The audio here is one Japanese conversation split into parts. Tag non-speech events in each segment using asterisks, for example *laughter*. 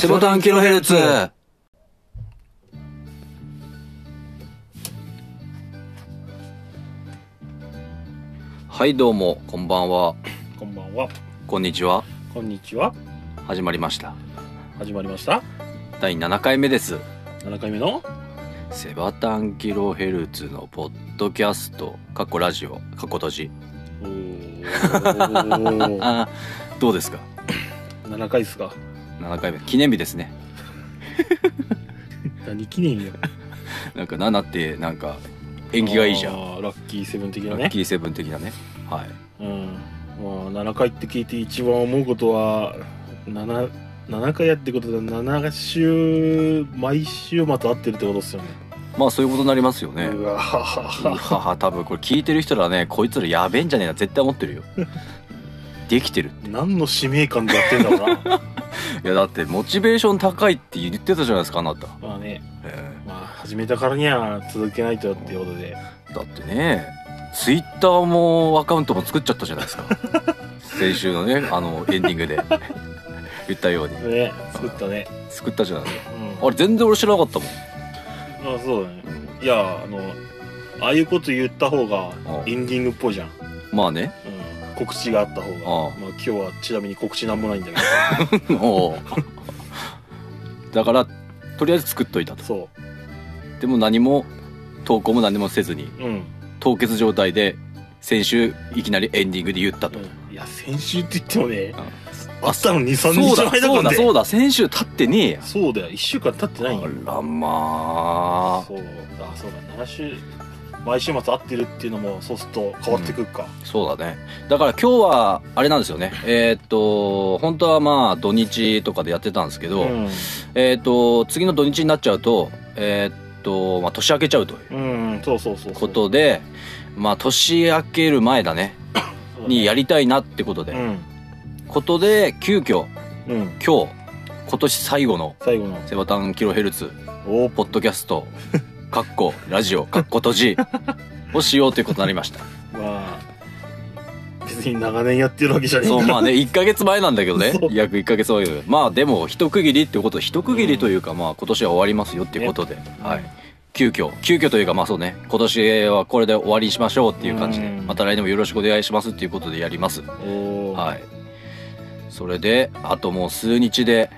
セボタンキロヘルツ。はい、どうも、こんばんは。こんばんは。こんにちは。こんにちは。始まりました。始まりました。第7回目です。7回目の？セバタンキロヘルツのポッドキャスト、過去ラジオ、過去閉じ。おーあー *laughs* どうですか？7回ですか。?7 回目。記念日ですね。*laughs* 何記念よ。*laughs* なんか7って、なんか、縁起がいいじゃん。あーラッキーセブン的なラッね。キーセブン的なね。はい。うん。まあ、7回って聞いて一番思うことは、7、7回やってことで7週、毎週末会ってるってことですよね。まあそういうことになりますよね。うわははははは多分これ聞いてる人らねこいつらやべえんじゃねえな絶対思ってるよできてる何の使命感でやってんだろうな。*laughs* いやだってモチベーション高いって言ってたじゃないですかあなた、まあね、えまあ、始めたからには続けないとっていうことで。えだってねツイッターもアカウントも作っちゃったじゃないですか *laughs* 先週のねあのエンディングで言ったようにね、作ったね。作ったじゃないうん。あれ全然俺知らなかったもん、あそうだね。いや、あの、ああいうこと言った方があエンディングっぽいじゃん。まあねうん。告知があった方が。ああまあ今日はちなみに告知なんもないんだけ *laughs* おうだからとりあえず作っといたとど。そでも何も投稿も何もせずにう。うん。凍結状態で先週いきなりエンディングで言ったと、いや、先週って言ってもね、ああったの2、3そうだ日前だもんね。そうだそうだ先週経ってねえやそうだよ。1週間経ってないんよ。あらまあそう。あ、そうだ。7週、毎週末会ってるっていうのも、そうすると変わってくるか。そうだねだから今日はあれなんですよねえーっと本当はまあ土日とかでやってたんですけど、うん。えーっと次の土日になっちゃうとえーっと、まあ、年明けちゃうといううん、そうそう。ことでまあ年明ける前だねねにやりたいなってことで、うん。ことで急遽うん。今日今年最後の最後の。セバタンキロヘルツおポッドキャスト、*laughs* かっこ、ラジオ、かっこ閉じ、*laughs* をしようということになりました。まあ、別に長年やってるわけじゃねえそう、まあね、1ヶ月前なんだけどね *laughs* そ。う約1ヶ月前で。まあでも、一区切りっていうこと、一区切りというか、まあ今年は終わりますよっていうことで、はい。急遽、急遽というか、まあそうね、今年はこれで終わりにしましょうっていう感じで、うんまた来年もよろしくお願いしますっていうことでやります。おーはい。それで、あともう数日で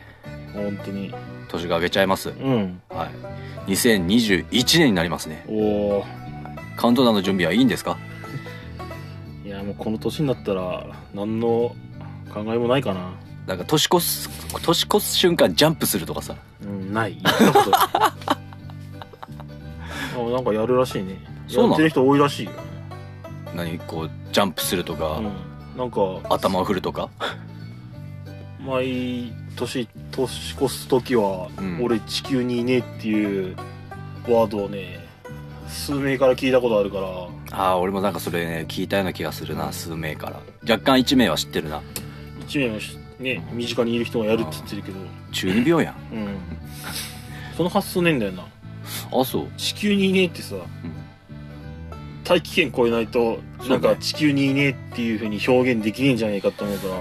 本当に。年が明けちゃいます。うん。はい。2021年になりますね。おお。カウントダウンの準備はいいんですか？いや、もうこの年になったら、何の考えもないかな。なんか年越す年越す瞬間ジャンプするとかさうん、ない。言ったことない *laughs* あなんかやるらしいね。そうなの？やってる人多いらしいよ。何こうジャンプするとか、うん。なんか、頭を振るとか？毎年、年越す時は、うん。俺地球にいねえっていうワードをね、数名から聞いたことあるから、ああ俺もなんかそれね聞いたような気がするな数名から。若干1名は知ってるな。一名のしね、身近にいる人がやるって言ってるけど、中二病やん。うん。その発想ねえんだよな。あそう。地球にいねえってさ、大気圏超えないと、なんそうねか地球にいねえっていうふうに表現できねえんじゃねえかと思うから、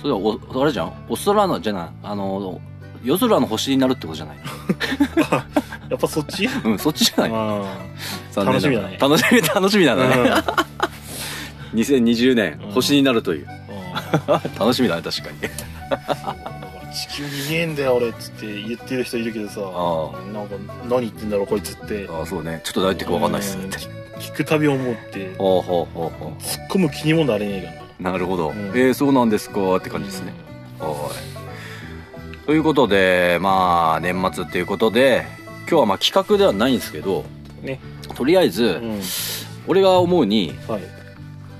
それはおあれじゃん？お空のじゃない？あの夜空の星になるってことじゃない？*laughs* やっぱそっち？うんそっちじゃない？楽しみだね。楽しみ *laughs* 楽しみだね、あ2020年うん。星になるという。あ *laughs* 楽しみだね確かに。地球にいねえんだよ俺っつって言ってる人いるけどさ。あなんか何言ってんだろうこいつって。ああそうね。ちょっと何言ってるか分かんないっすうん。って聞くたび思って。突っ込む気にもなれねえからななるほど、うん。えー、そうなんですか？って感じですね、はい。ということでまあ年末っていうことで今日はまあ企画ではないんですけどね。とりあえず、うん。俺が思うにはい。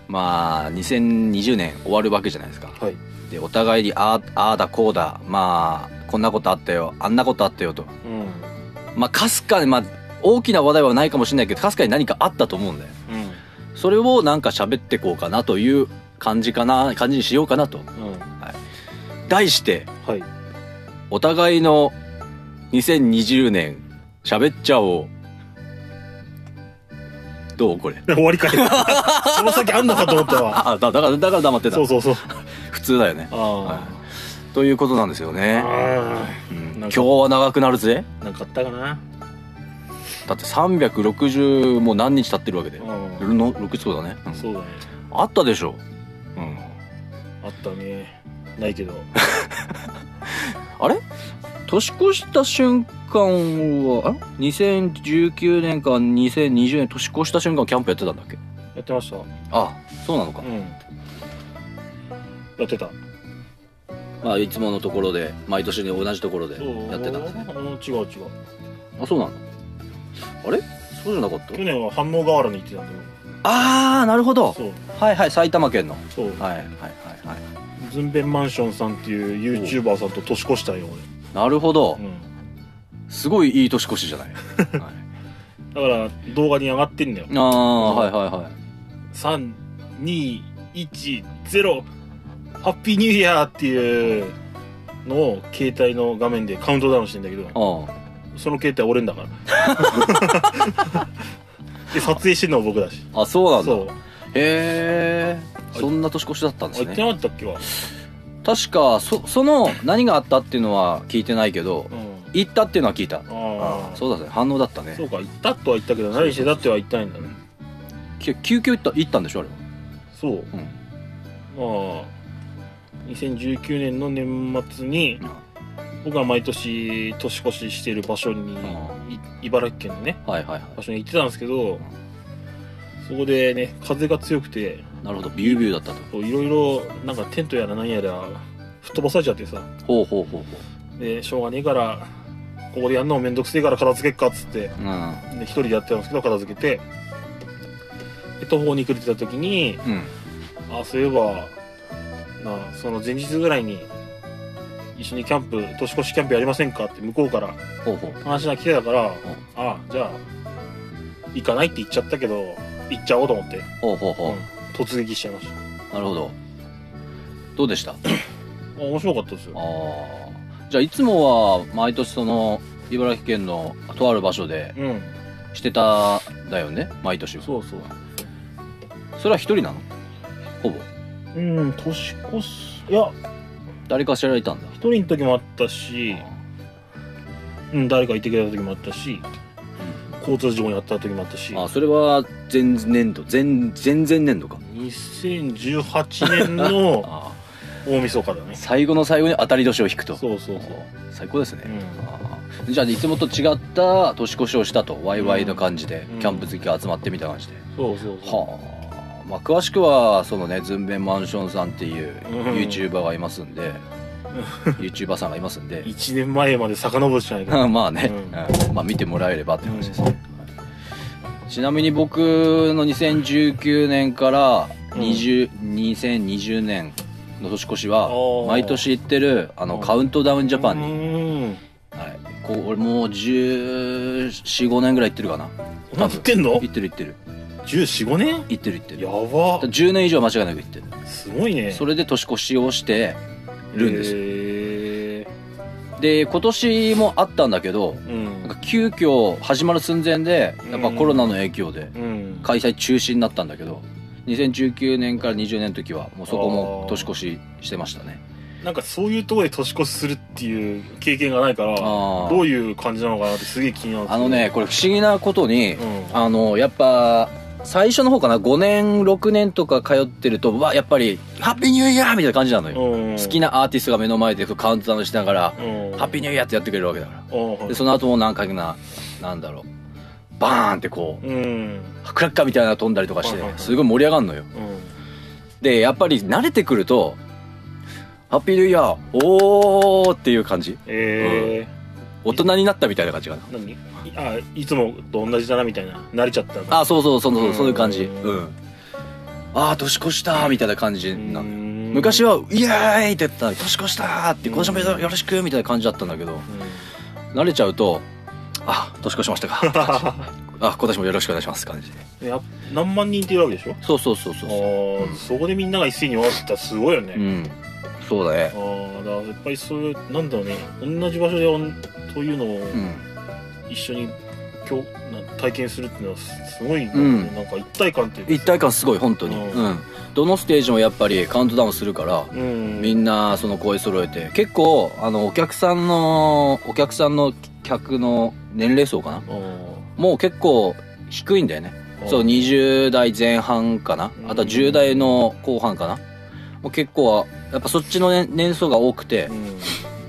まあ2020年終わるわけじゃないですか。はい。でお互いにああだこうだまあこんなことあったよあんなことあったよと。うん。まあかすかにまあ大きな話題はないかもしれないけどかすかに何かあったと思うんだよ。うん。それをなんか喋ってこうかなという感じかな感じにしようかなと。うん。題してはい。お互いの2020年喋っちゃおう。どうこれ？*laughs* 終わりかい。*laughs* その先あんのかと思ったわ。あだだからだから黙ってた。そうそうそう。*laughs* 普通だよね。あとということなんですよね、あうん。今日は長くなるぜ。あなんかあったかな？だって360もう何日経ってるわけでうんの6そうだね、うん。そうだね。あったでしょ、うん、あったね。ないけど。*laughs* あれ？年越した瞬間はあ2019年か2020年年越した瞬間キャンプやってたんだっけ？やってました。あそうなのか、うん。やってた。まあいつものところで毎年で同じところでやってたんですね。うん違う違う。あそうなの？あれ？そうじゃなかった？去年は反応河原に行ってたんだよ。ああなるほど。そう。はいはい埼玉県の。そう。はいはいズンベンマンションさんっていう YouTuber さんと年越したんよなるほど。俺、うん、すごいいい年越しじゃない、*laughs* はい、だから動画に上がってんだよ。ああはいはいはい。3210ハッピーニューイヤーっていうのを携帯の画面でカウントダウンしてんだけどあその携帯俺んだから。*laughs* で撮影してんのも僕だし。ああそうなんだ。そう。へえそんな年越しだったんですね。ってなかったっけ？わ確かそその何があったっていうのは聞いてないけどうん。行ったっていうのは聞いた。ああそうだね反応だったね。そうか行ったとは言ったけど何してたっては言ったんだね。き急遽行った行ったんでしょあれは。そう、ん。まあ2019年の年末に僕は毎年年越ししてる場所に、い茨城県のねはいはいは場所に行ってたんですけどそこでね風が強くていなるほど。ビュービューだったと。こういろいろなんかテントやら何やら吹っ飛ばされちゃってさ。ほうほうほうほでしょうがねえからここでやんのもめんどくせえから片付けっかっつって。ううん。で一人でやってたんですけど片付けて。で途方に暮れてた時にうん。あそういえばなあその前日ぐらいに一緒にキャンプ年越しキャンプやりませんかって向こうからほうほう。話が来てたから、あじゃあ行かないって言っちゃったけど行っちゃおうと思って、ほうほうほう、うん突撃しちゃいましなるほど。どうでした？あたあ面白かったですよ。あじゃあいつもは毎年その茨城県のとある場所でうん。してたんだよね？毎年そうそう。それは一人なの？ほぼ。うん年越しいや。誰かしらいたんだ？一人の時もあったし、うん、誰かいてくれた時もあったし。交通事故にあった時もあったし。ああそれは前年度。前前々年度か2018年の大晦日だね。*laughs* 最後の最後に当たり年を引くと。そうそうそう。最高ですね、うん。じゃあいつもと違った年越しをしたとワイワイの感じで、うん。キャンプ好きが集まってみたいな感じで、そうそうそう。はあ。まあ詳しくはそのねズンベンマンションさんっていううん。YouTuber がいますんで、YouTuber さんがいますんで。*laughs* 1年前まで遡るしかないから。*laughs* まあね、うん。うん。まあ見てもらえればって話ですね、はいちなみに僕の2019年から20、2020年の年越しは毎年行ってるあのカウントダウンジャパンに、にはい、こう俺もう1415年ぐらい行ってるかな。そんな食ってんの？行ってる行ってる。1415年？行ってる行ってる。やば。10年以上間違いなく行ってる。すごいね。それで年越しをしてるんですよ。へで今年もあったんだけどーうん。なんか急遽始まる寸前でやっぱコロナの影響でうん。開催中止になったんだけど2019年から20年の時はもうそこも年越ししてましたね。なんかそういうところで年越しするっていう経験がないからどういう感じなのかなってすげえ気になるあのねこれ不思議なことにうん。あのやっぱ最初の方かな？5年6年とか通ってるとうわやっぱり「ハッピーニューイヤー!」みたいな感じなのよ、うん。好きなアーティストが目の前でカウントダウンしながらうん「ハッピーニューイヤー!」ってやってくれるわけだから。うん。でその後もなんかななんだろう。バーンってこううん。クラッカーみたいなの飛んだりとかしてすごい盛り上がるのよ。うん。でやっぱり慣れてくると「ハッピーニューイヤーおー!」っていう感じ。え大人になったみたいな感じかな。ー何？いあいつもと同じだなみたいな。慣れちゃったあそうそうそうそうそういう感じ。ううん。んああ年越したみたいな感じ。なの昔はは「イエーイ!」って言ったら「年越した!」って「今年もよろしく!」みたいな感じだったんだけど慣れちゃうと「あ年越しましたか」*laughs* あ今年もよろしくお願いします感じ。でや何万人っているわけでしょ？そうそうそうそうあそーそこでみんなが一斉に回ってたらすごいよね、ううんそうだね。ああだからやっぱりそういうなんだろうね同じ場所でおんそういうのをうん一緒に今日な体験するっていうのはすすごい、ん。なんか一体感っていうか一体感すごい本当に。ううん。ん、どのステージもやっぱりカウントダウンするからうん。みんなその声揃えて。結構あのお客さんのお客さんの客の年齢層かな？あもう結構低いんだよね。ー。そう20代前半かな？うん。あとは10代の後半かな？もう結構はやっぱそっちの年年層が多くてうん。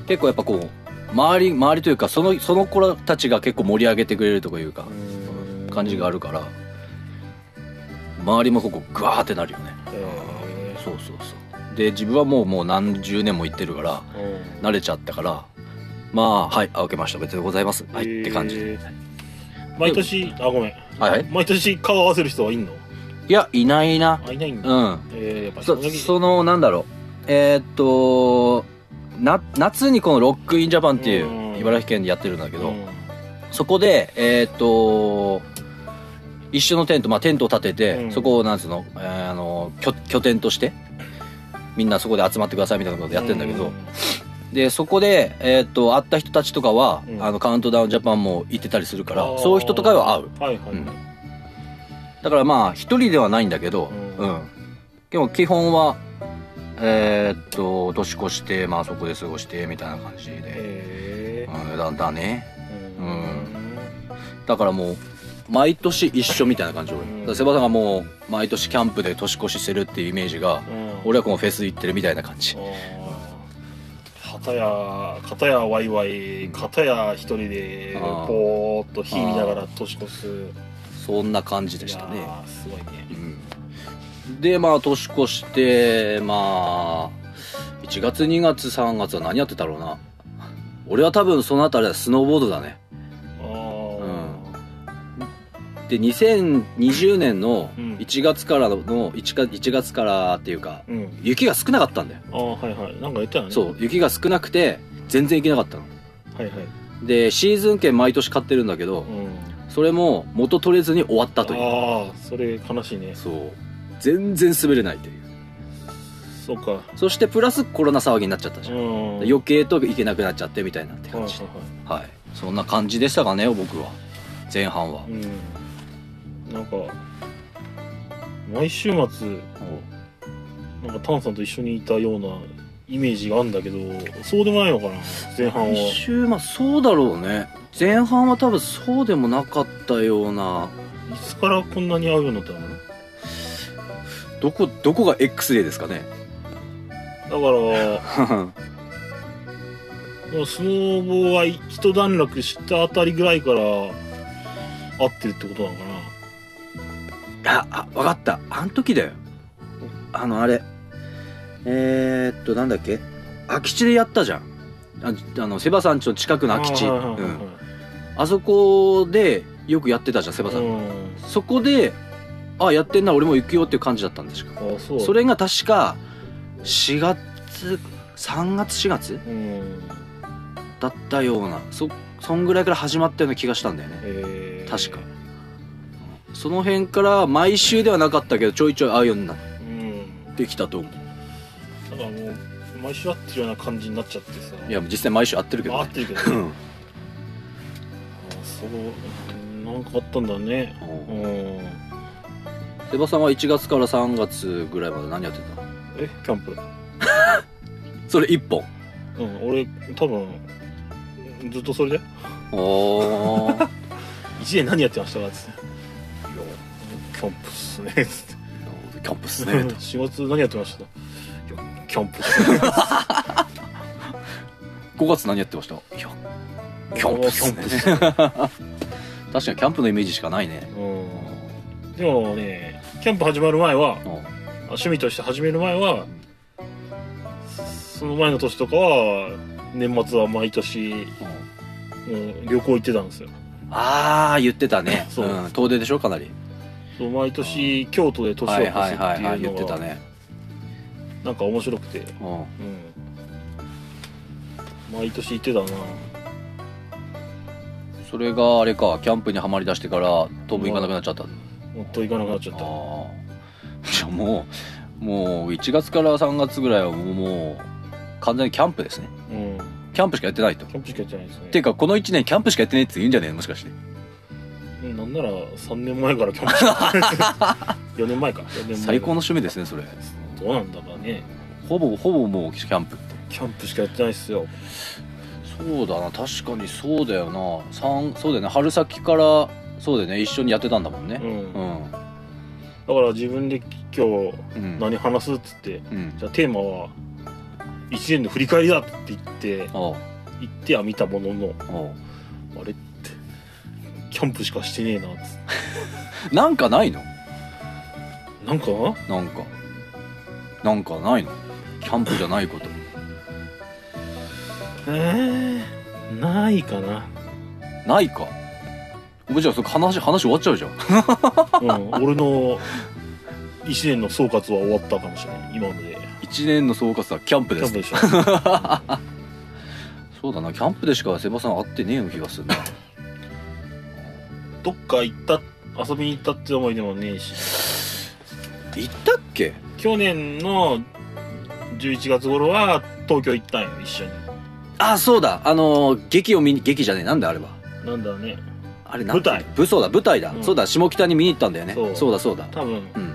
結構やっぱこう周り周りというかそのその子たちが結構盛り上げてくれるとかいうかうん。感じがあるから周りもここグワーってなるよね。へー。そうそうそう。で自分はもうもう何十年も行ってるからうん。慣れちゃったからまあはいあ受けました。おめでございます。はいって感じ。で毎年あごめん。はいはい。毎年顔合わせる人はいんの？いやいないな。あいないんだ、うん。えー、やっぱそのなんだろうえーっとな夏にこのロックインジャパンっていううん。茨城県でやってるんだけど、うん。そこでえーっと一緒のテント、まあ、テントを立てて、うん。そこをなんつうの,、えーあの拠拠点としてみんなそこで集まってくださいみたいなことやってるんだけど、でそこで、えーっと会った人たちとかは、うん。あのカウントダウンジャパンも行ってたりするからそういう人とかは会う。はいはい、うん。だからまあ一人ではないんだけど、ううんん。でも基本は、えーっと、年越して、まあそこで過ごして、みたいな感じで。へーうん、だだね。うんだからもう、毎年一緒みたいな感じ、俺。うんセバさんがもう、毎年キャンプで年越ししてるっていうイメージが、うん俺はこのフェス行ってるみたいな感じ。あー片や片やワイワイ片や一人でぽーっと火見ながら年越すそんな感じでしたね。すごいねうん。で、まあ年越して、まあ、1月2月3月は何やってたろうな。俺は多分そのあたりはスノーボードだね。あで2020年のうん。1月からの 1, か1月からっていうかーうん。雪が少なかったんだよ。あーはいはい。なんか言ったよね。そう雪が少なくて全然行けなかったの。はいはい。でシーズン券毎年買ってるんだけどうん。それも元取れずに終わったという。ああそれ悲しいね。そう全然滑れないという。そうか。そしてプラスコロナ騒ぎになっちゃったじゃん、うん。余計と行けなくなっちゃってみたいなって感じ。ではいはい。そんな感じでしたかね僕は。前半は。うん。なんか毎週末なんかタンさんと一緒にいたようなイメージがあるんだけどそうでもないのかな前半は。一周まあそうだろうね。前半は多分そうでもなかったような。いつからこんなに会うようになったのどこどこが X デーですかね？だから *laughs* もうスノーボーは一段落したあたりぐらいから会ってるってことなのかあ、あ、わかった。あん時だよ。あの、あれ。えー、っと、なんだっけ？空き地でやったじゃん。ああの、セバさんちの近くのな空き地。うあーはいはいはいはいん。あそこでよくやってたじゃん、セバさんそこで、あ、やってんな、俺も行くよっていう感じだったんですか。あそうそれが確か、4月、3月4月うんだったような、そ、そんぐらいから始まったような気がしたんだよね。えー確かその辺から毎週ではなかったけど、ちょいちょい会うようになっうんてきたと思う。だからもう毎週会ってるような感じになっちゃってさいや、実際毎週会ってるけどね。まあ会ってるけどねうん。あそううんなんかあったんだねうんセバさんは1月から3月ぐらいまで何やってた？のえキャンプ。*laughs* それ1本。うん俺多分ずっとそれで。おー。*laughs* 一年何やってましたか？っつって。キャンプっすね。つってキャンプっすね。と仕事何やってました？いやキャンプっすね。5月何やってました？いや、キャンプっすね。*laughs* キャンプっすね。確かにキャンプのイメージしかないね。うん。でもねキャンプ始まる前はうん趣味として始める前はその前の年とかは年末は毎年、うん、旅行行ってたんですよあー、言ってたね。そううん。遠出でしょ？かなり。そう毎年京都で年をはい越すってはいはいはい、いうのが言ってたね。なんか面白くて、うん。うん、毎年行ってたなそれがあれか、キャンプにはまり出してから当分行かなくなっちゃった。もっと行かなくなっちゃった。じゃあもう、もう1月から3月ぐらいはもうもう完全にキャンプですね。うん。キャンプしかやってないと。キャンプしかやってないですね。っていうか、この1年キャンプしかやってないって言うんじゃねえのもしかして。なんなら3年前からキャンプ。して4年前か。4年前。最高の趣味ですねそれ。どうなんだかね。ほぼほぼもうキャンプって。キャンプしかやってないっすよ。そうだな確かにそうだよな。三そうだよね。春先からそうだよね。一緒にやってたんだもんね。うん。うん。だから自分で今日うん。何話すっつってうん。じゃあテーマは1年の振り返りだって言っておう。言っては見たもののおう。あれってキャンプしかしてねえなっつって。*laughs* なんかないの？なんか？なんか。なんかないの？キャンプじゃないこと。えー、ないかな。ないか？おじゃあそれ話話終わっちゃうじゃん。うん、俺の1年の総括は終わったかもしれない今ので。一年の総括はキャンプキです。ャンプでしょ。そうだなキャンプでしかセバさん会ってねえような気がするな。*laughs* どっか行った遊びに行ったって思い出もねえし。行ったっけ？去年の11月頃は東京行ったんよ一緒に。あそうだ。あのー劇を見に劇じゃねえ。なんだあれは。なんだねあれな舞台。武装だ舞台だ、うん。そうだ下北に見に行ったんだよね。そう。そうだそうだ。多分。うん。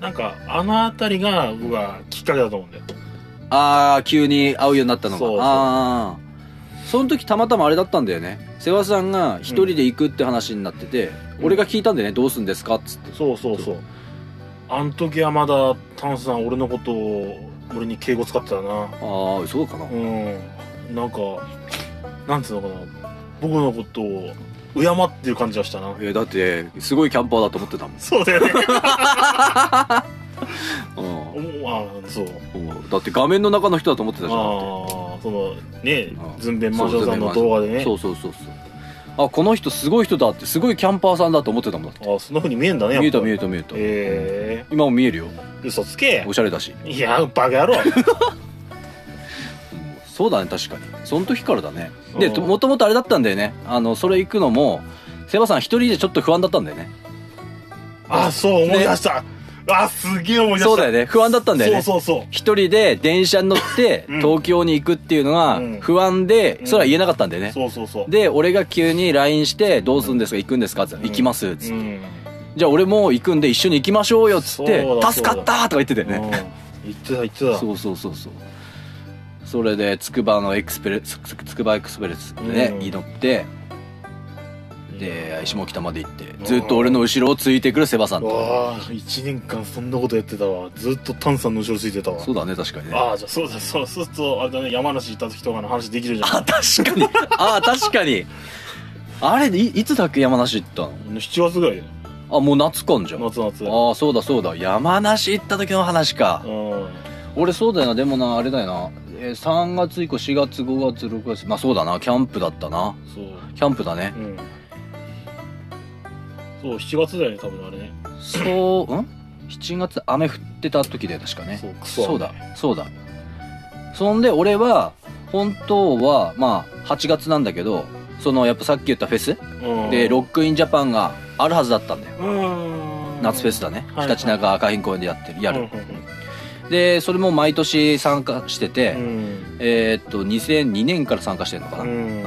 なんかあの辺りが僕はきっかけだと思うんだよ。ああ急に会うようになったのが。そうそう。ああその時たまたまあれだったんだよね。世話さんが一人で行くって話になってて、うん。俺が聞いたんだよね。どうすんですかっつって。そうそうそう。あん時はまだタンスさん俺のことを俺に敬語使ってたな。ああそうかな、うん。なんかなんつうのかな。僕のことを敬ってる感じがしたな。えーだってすごいキャンパーだと思ってたもん、そうだよね。*laughs* うん。おあそう。うん。だって画面の中の人だと思ってたじゃんだって。ああそのねうん。ズンベンマンションさんの動画でね。そうそうそうそうあこの人すごい人だってすごいキャンパーさんだと思ってたもんだって。あそんなふうに見えんだね見えた見ええた見えた、え今も見えるよ。ー、嘘つけ。おしゃれだし、いやバカ野郎。う *laughs* んそうだね確かに。その時からだね。でうん。もともとあれだったんだよね。あのそれ行くのもセバさん一人でちょっと不安だったんだよね。あそう思い出した、あすげえ思い出した。そうだよね。不安だったんだよね。そうそうそう。一人で電車に乗ってうん。東京に行くっていうのがうん。不安でうん。それは言えなかったんだよね。そうそうそう。で俺が急に LINE して「どうするんですか？行くんですか?」って行きます」っつって。うんじゃあ俺も行くんで一緒に行きましょうよっつって助かったとか言ってたよね。うん。言ってた言ってた。そうそうそうそうそれでつくばのエクスプレスつつくばエクスプレスでね、うん。乗ってで下北まで行ってずっと俺の後ろをついてくるセバさんと。わあ1年間そんなことやってたわ。ずっとタンさんの後ろついてたわ。そうだね確かにね。ああじゃあそうだそうそうするとあれだね山梨行った時とかの話できるじゃん。あ確かに。あ確かに。あれいいつだっけ山梨行ったの？7月ぐらいだよ。あもう夏かんじゃん。あ夏夏。あそうだそうだ。山梨行った時の話か。うん。俺そうだよな。でもなあれだよな、えー3月以降4月5月6月まあそうだなキャンプだったなそうキャンプだねうんそう7月だよね多分あれねそう、ん ?7 月雨降ってた時だよ、確かね。そうクソそうだ、そうだ。そんで、俺は、本当は、まあ、8月なんだけど、その、やっぱさっき言ったフェスうんで、ロックインジャパンがあるはずだったんだよ。うん夏フェスだね。はいひたちなか赤辺公園でやってる、やる。うんで、それも毎年参加してて、うんえーっと、2002年から参加してるのかな。うんうん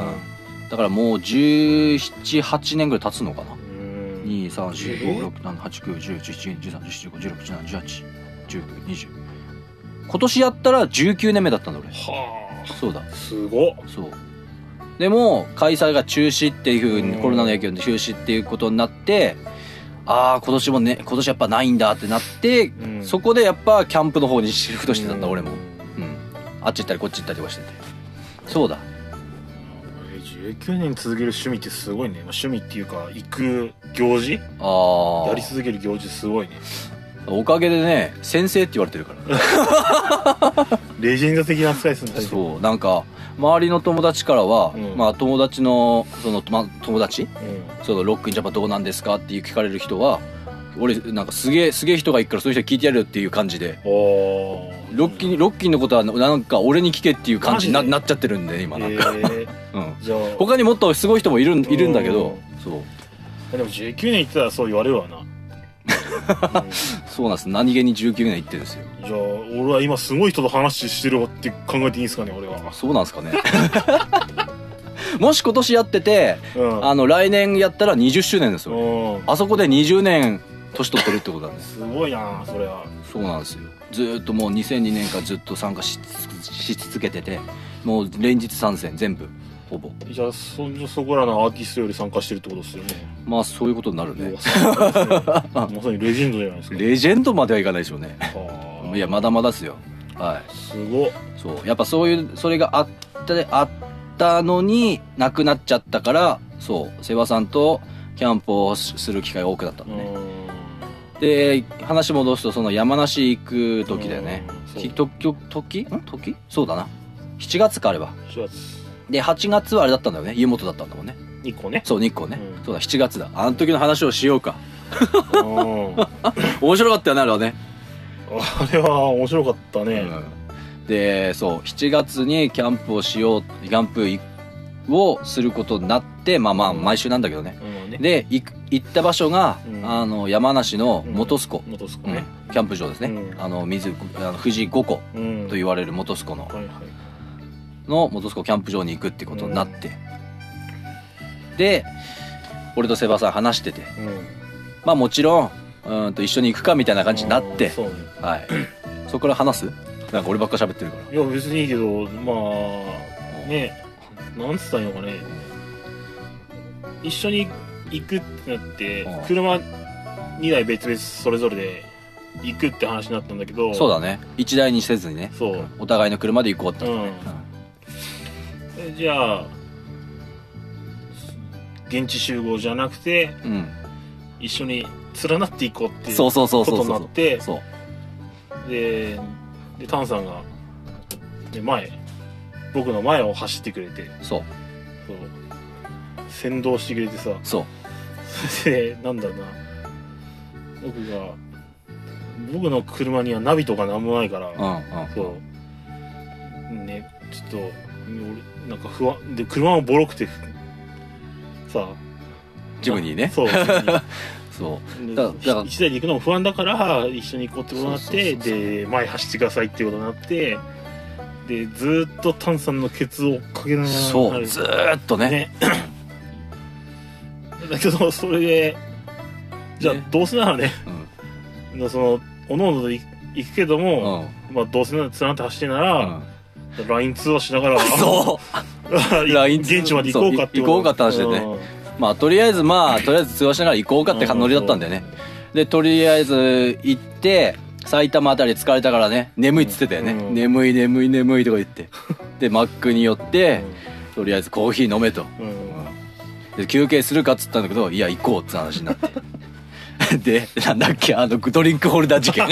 だからもう17、8年ぐらい経つのかな。うん2、3、4、5、6、7、8、9、10、11、12、13、14、15、16、17、18、19、20。今年やったら19年目だったんだ俺。はそうだ。あすごっそう。でも、開催が中止っていう風に、うんコロナの影響で中止っていうことになって、ああ、今年もね、今年やっぱないんだってなって、うんそこでやっぱキャンプの方にシフトしてたんだ、うん俺も。うん。あっち行ったりこっち行ったりとかしてて。そうだ。え19年続ける趣味ってすごいねまあ趣味っていうか行く行事？ああ。やり続ける行事すごいねおかげでね、先生って言われてるから。*laughs* レジェンド的な扱いするんだねそうなんか周りの友達からは、うん。まあ友達のその、ま、友達？うん。そのロックインジャパンどうなんですかっていう聞かれる人は俺なんかすげえすげえ人がいるからそういう人聞いてやるっていう感じで。ロッキンロッキンのことはなんか俺に聞けっていう感じにななっちゃってるんで今なんか、えー。うん、じゃあ。他にもっとすごい人もいるんいるんだけどうそう。でも19年行ってたらそう言われるわな、うん *laughs* そうなんです何気に19年行ってるんですよじゃあ俺は今すごい人と話してるわって考えていいんですかね俺はそうなんですかね *laughs* もし今年やってて、うん。あの、来年やったら20周年ですよ。うん。あそこで20年、年取ってるってことなんです。すごいなそれは。そうなんですよ。ずーっともう2002年からずっと参加しし続けてて、もう連日参戦、全部、ほぼ。じゃあ、そ、そこらのアーティストより参加してるってことですよね。まあ、そういうことになるね *laughs* まさにレジェンドじゃないですか。レジェンドまではいかないでしょうね。はあいや、まだまだですよ。はい。すごっ。そう。やっぱそういう、それがあった、あったのに、なくなっちゃったから、そう、セバさんとキャンプをする機会が多くなったうのね。ん。で、話戻すと、その山梨行く時だよね。時ん？時？そうだな。7月かあれば。4月。で、8月はあれだったんだよね。湯本だったんだもんね。日光ね。そう、日光ね。うんそうだ、7月だ。あの時の話をしようか。うん。*laughs* 面白かったよね、あれはね。あれは面白かったね。うんでそう7月にキャンプをしようキャンプをすることになってまあまあ毎週なんだけどねうんね。で行く行った場所が、うんあの山梨の本栖湖、元栖湖ねうん。キャンプ場ですね、うんあの水あの富士五湖うん。と言われる本栖湖のはいはい。の本栖湖キャンプ場に行くってことになって、で俺とセバさん話してて。うん。まあもちろんうーんと一緒に行くかみたいな感じになって。はい。そこから話す？なんか俺ばっか喋ってるから。いや、別にいいけど、まあ、ね、なんつったらいいのかね。一緒に行くってなってうん、車2台別々それぞれで行くって話になったんだけど、そうだね。一台にせずにね。そう。お互いの車で行こうって、うんえじゃあ、現地集合じゃなくて、うん。一緒に連なっていこうっていうことになって、で、で、タンさんが、で、前、僕の前を走ってくれて、そう。そう、先導してくれてさ、そう。そ *laughs* れで、なんだろうな、僕が、僕の車にはナビとかなんもないから、うんうん。そう、ね、ちょっと、俺、なんか不安、で、車もボロくて、さ、ジムニーねそう、そう。*laughs* でだだから一台で行くのも不安だから一緒に行こうってことになってで前走ってくださいっていうことになってでずーっとタンさんのケツを追っかけながらそうずーっとね。ね。*laughs* だけどそれでじゃあね。どうせならねうん。そのおのおので行行くけどうも、ん。まあどうせならつながって走ってなうら、ん LINE 通話しながら。*laughs* そう。*laughs* LINE 現地まで行こうかって行こうかって話でね。まあとりあえずまあとりあえず通話しながら行こうかってノリだったんだよね。でとりあえず行って埼玉あたり疲れたからね。眠いっつってたよね、うん。眠い眠い眠いとか言って。*laughs* でマックに寄って、とりあえずコーヒー飲めと、うん。うんで休憩するかっつったんだけどいや行こうって話になって。でなんだっけあのドリンクホルダー事件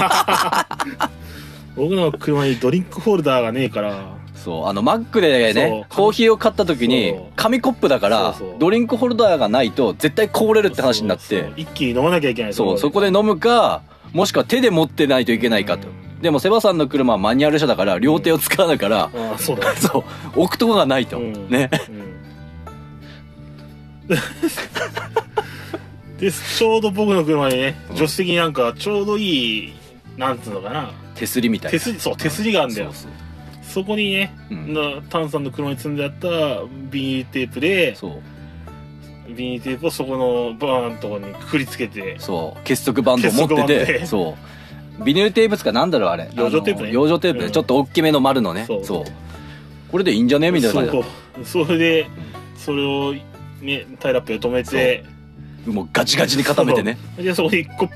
僕の車にドリンクホルダーがねえから。そうあのマックでねコーヒーを買った時に紙コップだからドリンクホルダーがないと絶対こぼれるって話になって。一気に飲まなきゃいけないそうそこで飲むかもしくは手で持ってないといけないかと。うんでもセバさんの車はマニュアル車だから両手を使わないから、ああそうだね。*laughs* そう置くとこがないと、うん。ね。うん。*laughs* でちょうど僕の車にね助手席になんかちょうどいいなんつうのかな手すりみたいな。手すりそう手すりがあるんだよ。そうそこにね、うん。なタンさんの車に積んであったビニールテープでビニールテープをそこのバーンとこにくくりつけてそう。結束バンドを持っててで。そう。ビニールテープつかなんだろうあれ。養生テープね。養生テープでうん。ちょっと大きめの丸のね、そう。これでいいんじゃねみたいな。感じそう。それでそれをねタイラップで止めて。たもうガチガチに固めてね。でそこにこ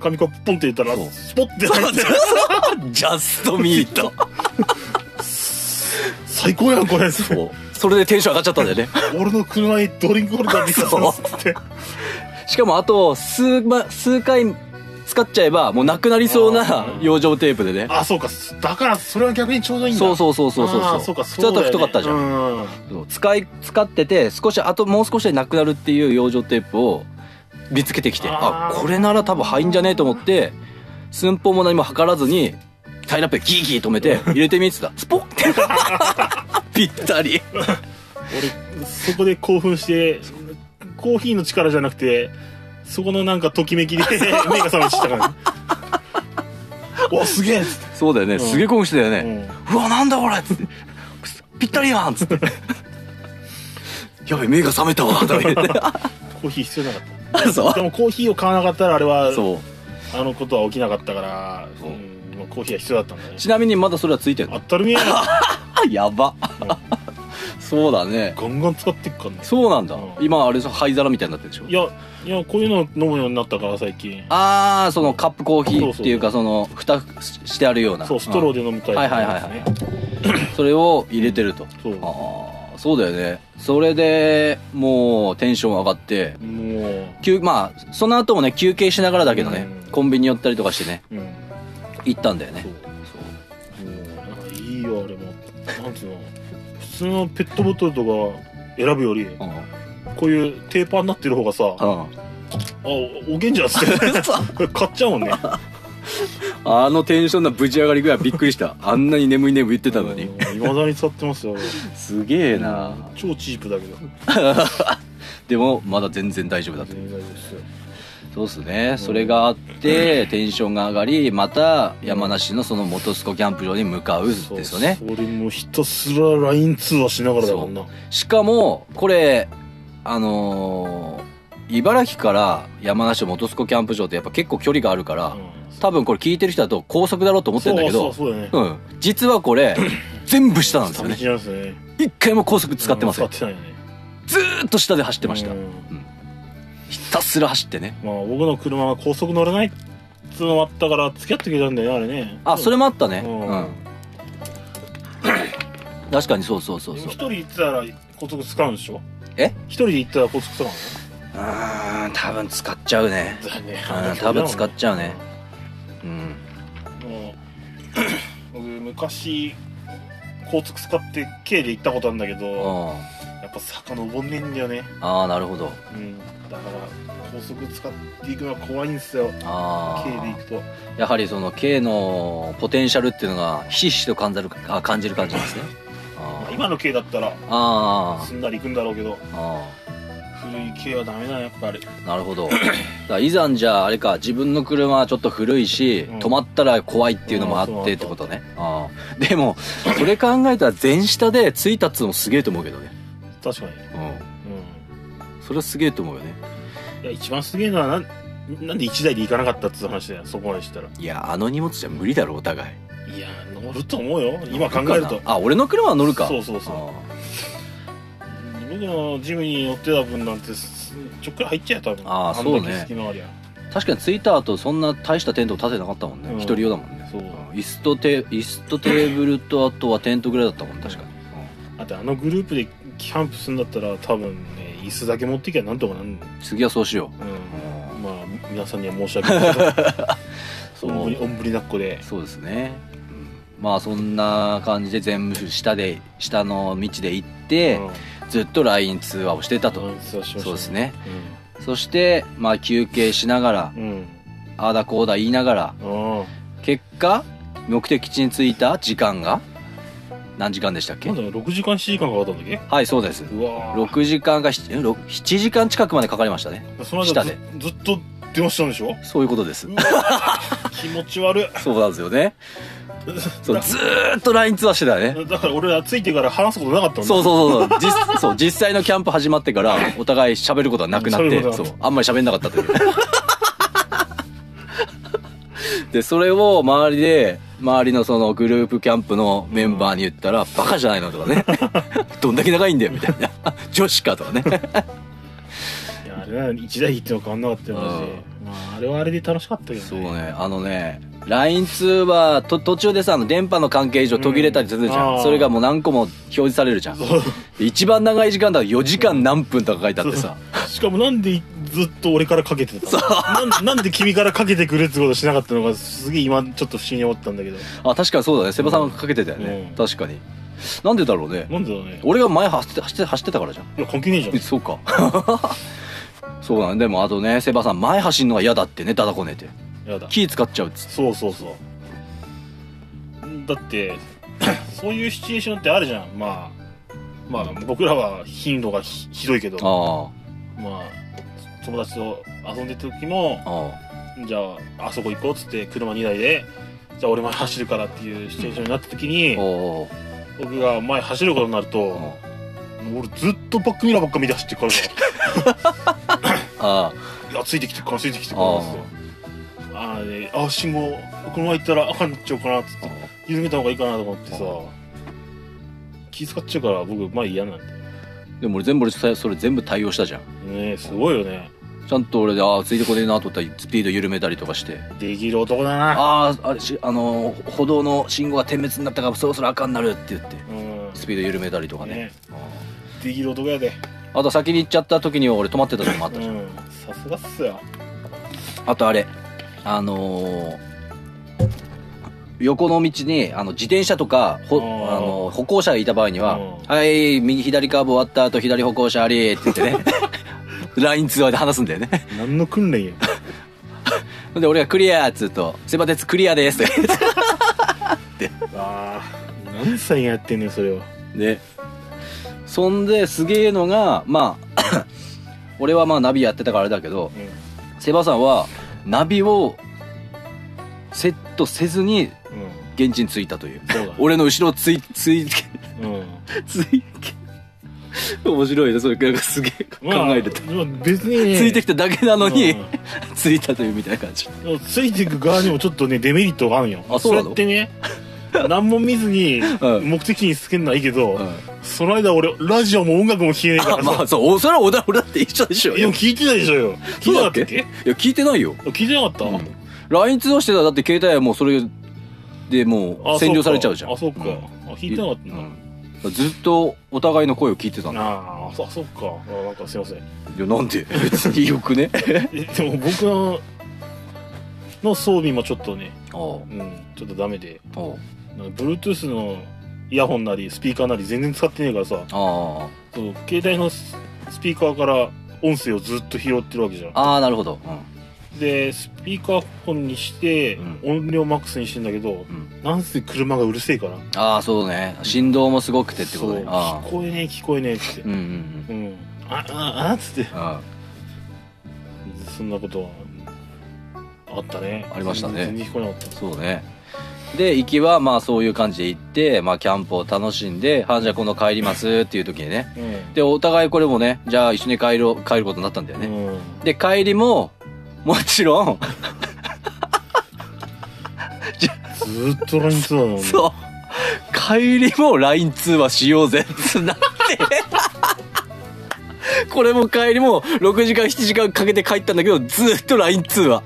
紙コップポンって入れたらそう。スポッて入って *laughs* ジャストミート。最高やんこれ。そう。それでテンション上がっちゃったんだよね。俺の車にドリンクホルダー見たぞっつって。しかもあと数,、ま、数回使っちゃえばもうなくなりそうな養生テープでね。あそうか。だからそれは逆にちょうどいいんだ。そうそうそうそうそうあーそうか普通だと太かったじゃん、ん。そう。使い使ってて少しあともう少しでなくなるっていう養生テープを見つけてきてあこれなら多分入んじゃねえと思って寸法も何も測らずにタイラップでギーギー止めて入れてみってた。スポッ！て *laughs* ぴったり。俺そこで興奮してコーヒーの力じゃなくてそこのなんかときめきで *laughs* 目が覚めてきたから。おすげえ！っつってそうだよね、ん。すげえ興奮してたよね、うん。うわなんだこれ！っつって。ぴったりやん！っつって。*laughs* やべ目が覚めたわ。とか言って。コーヒー必要なかった *laughs* そう。でもコーヒーを買わなかったらあれはそう。あのことは起きなかったからそう。うんまあコーヒーは必要だったんだね。ちなみにまだそれはついてんの？当たり前やあ *laughs* やば。そうだね。ガンガン使ってっからね。そうなんだ、うん。今あれ灰皿みたいになってるでしょ？いやいやこういうの飲むようになったから最近ああそのカップコーヒーっていうかその蓋してあるような。そうストローでで飲むタイプはいはいはいはい。*laughs* それを入れてると。そう。ああそうだよね。それでもうテンション上がっても休まあその後もね休憩しながらだけどね、うん。コンビニ寄ったりとかしてねううん。行ったんだよね。そうもうなんかいいよあれも。なんつうの？普通のペットボトルとか選ぶよりそううん。こういうテーパーになってる方がさあうん。おげんじゃんって。*laughs* これ買っちゃうもんねあのテンションのぶち上がりぐらいびっくりした。あんなに眠い眠い言ってたのに。いまだに使ってますよ。すげえな。超チープだけど。*laughs* でもまだ全然大丈夫だと。そうっすね。それがあってテンションが上がりまた山梨のその本栖湖キャンプ場に向かうですよね。それもひたすら LINE 通話しながらだもんなしかもこれあのー茨城から山梨の本栖湖キャンプ場ってやっぱ結構距離があるから、うん。多分これ聞いてる人だと高速だろうと思ってるんだけどそうそうそうだね。うん。実はこれ *coughs* 全部下なんですよね。ね。一回も高速使ってません。うん使ってないよね。ずーっと下で走ってました。うん。ひたすら走ってね。まあ僕の車は高速乗れないっつうのもあったから付き合ってくれたんだよねあれね。あそれもあったね。うん。うん。確かにそうそうそうそう。一人行ってたら高速使うんでしょ？え？一人で行ったら高速使うの？うーん多分使っちゃうね。ねうん多分使っちゃうね。うん。もう僕昔高速使って軽で行ったことあるんだけどあやっぱ坂登んねえんだよね。あーなるほど。うん。だから高速使っていくのは怖いんですよ。あ軽で行あくと。やはりその K のポテンシャルっていうのがひしひしと感じるあ感じる感じですね。あー。今の軽だったらあすんなり行くんだろうけど。ー。あ古い軽はダメだねやっぱり。ーなるほど。だからいざんじゃああれか自分の車はちょっと古いし、うん。止まったら怖いっていうのもあうんってってことね。ああ。でもそれ考えたら全下で着いたっつうのすげえと思うけどね。確かに。うん。うん。それはすげえと思うよね。いや一番すげえのはなんなんで1台で行かなかったって話だよそこまでしたら。いやあの荷物じゃ無理だろお互い。いや乗ると思うよ。今考えると。あ俺の車は乗るか。そうそうそう。あ僕のジムに乗ってた分なんてすちょっくらい入っちゃうよ多分。あーんだけそうね。隙間ありゃー確かに着いた後そんな大したテント立てなかったもんね。うん。一、人用だもんね。そう。うん椅子とテ椅子とテーブルとあとはテントぐらいだったもん確かに、だってあのグループでキャンプするんだったら多分ね椅子だけ持ってきゃなんとかなんうん。次はそうしよう。う、ん。まあ皆さんには申し訳ないけど。*laughs* そう。おんぶりおんぶり抱っこで。そうですね、うん。まあそんな感じで全部下で下の道で行って、ずっと LINE 通話をしてたと、うんそうですね。そしてまあ休憩しながらうん。うんああだこうだ言いながらあ結果目的地に着いた時間が何時間でしたっけ？あなんだろう6時間7時間かかったんだっけ？はいそうです。うわー。6時間が 7, 6 7時間近くまでかかりましたね。その間ずずっと電話したんでしょ？そういうことです。気持ち悪い。*laughs* そうなんですよね *laughs* そうだずーっと LINE 通話してたよね。だから俺らついてから話すことなかったもんそうそうそうそう。実 *laughs* そう実際のキャンプ始まってからお互い喋ることはなくなって喋ること。はそう。あんまり喋んなかったという。*laughs* でそれを周りで周りのそのグループキャンプのメンバーに言ったら「バカじゃないの?」とかね「どんだけ長いんだよ」みたいな「女子か」とかねいやあれな1台行っても変わんなかったよマジで。うんまああれはあれで楽しかったけどね。そうね。あのね LINE 通話と途中でさあの電波の関係上途切れたりするじゃん、うんそれがもう何個も表示されるじゃん。一番長い時間だと4時間何分とか書いてあってさ。*laughs* しかもなんでずっと俺からかけてたの？なんなんで君からかけてくれってことしなかったのかすげえ今ちょっと不思議に思ったんだけど。あ確かにそうだね。セバさんがかけてたよね、うん。確かに。なんでだろうね。なんでだろうね。俺が前走って走って走ってたからじゃん。いや関係ねえじゃん。えそうかそうだね。でもあとねセバさん前走るのが嫌だってねダダこねて。やだ。気使っちゃうっつって。そうそうそう。だって *clears throat* そういうシチュエーションってあるじゃん。まあまあ僕らは頻度がひひどいけど。あまあ友達と遊んでた時もじゃああそこ行こうっつって車2台でじゃあ俺前走るからっていうシチュエーションになった時に僕が前走ることになると俺ずっとバックミラーばっか見出してるから。*laughs* さあ。いやついてきてるからついてきてるからっつって。ああ。ねあ信号このまま行ったらあかんなっちゃうかなっつって。あ緩めた方がいいかなと思ってさ気遣っちゃうから僕前嫌なんででも俺全部俺それ全部対応したじゃん。ねすごいよね。ちゃんと俺でああついてこねえなと思ったらスピード緩めたりとかして。できる男だな。あああれしあのー歩道の信号が点滅になったからそろそろあかんなるって言って。うん。スピード緩めたりとかね。ねうんできる男やで。あと先に行っちゃった時には俺止まってた時もあったじゃん、うんさすがっすよ。あとあれ。あのー横の道にあの自転車とかほあの歩行者がいた場合にはうん「はい右左カーブ終わった後左歩行者あり」って言ってね。*laughs* LINE 通話で話すんだよね。何の訓練や。*laughs* で俺がクリアっつうと「セバ鉄クリアです」って。*laughs* ああ何歳やってんねんそれをねそんですげえのがまあ *coughs* 俺はまあナビやってたからあれだけどうん。セバさんはナビをセットせずにうん。現地に着いたという。そうだ俺の後ろついついうん。つい面白いね。それなんかすげえ考まあえると、まあ別にね。ついてきただけなのに、うん。*laughs* 着いたというみたいな感じ。ついていく側にもちょっとねデメリットがあるんよ。あそうなの？やってね何も見ずにうん。目的地につけるのはいいけど、うん。その間俺ラジオも音楽も聴けねえかあらさ、*laughs* まあそう。おそれは俺だ俺だって一緒でしょ。でも聞いてたでしょよ。聞そいうてなかったっけ？や聞いてないよ。聞いてなかった、うん。LINE 通話してたらだって携帯はもうそれでもうあ占領されちゃうじゃん。あそうか、ん。あ聞いてなかったんだ、うん。ずっとお互いの声を聞いてたんだああそそっか。あなんかすいません。いやなんで？*laughs* 別によくね？*laughs* えでも僕のの装備もちょっとね、おううん、ちょっとダメで。おうなんか Bluetooth のイヤホンなりスピーカーなり全然使ってねえからさ。あそう携帯のススピーカーから音声をずっと拾ってるわけじゃん。あああなるほど。でスピーカーフォンにしてう音量マックスにしてんだけど、うん、うん、なんせ車がうるせえから。ああそうね。振動もすごくてってことね。あ聞こえねえ聞こえねえって。あうんうん。うん。あああっつって。そんなことはあったね。ありましたね。全然聞こえなかった。そうねで行きはまあそういう感じで行ってまあキャンプを楽しんで「はじゃあ今度帰ります」っていう時にね。うん。でお互いこれもねじゃあ一緒に帰ろう帰ることになったんだよね、うん。で帰りももちろんずーっと LINE ツアーなのそう。帰りも LINE 通話しようぜってなって。これも帰りも6時間7時間かけて帰ったんだけどずっと LINE 通話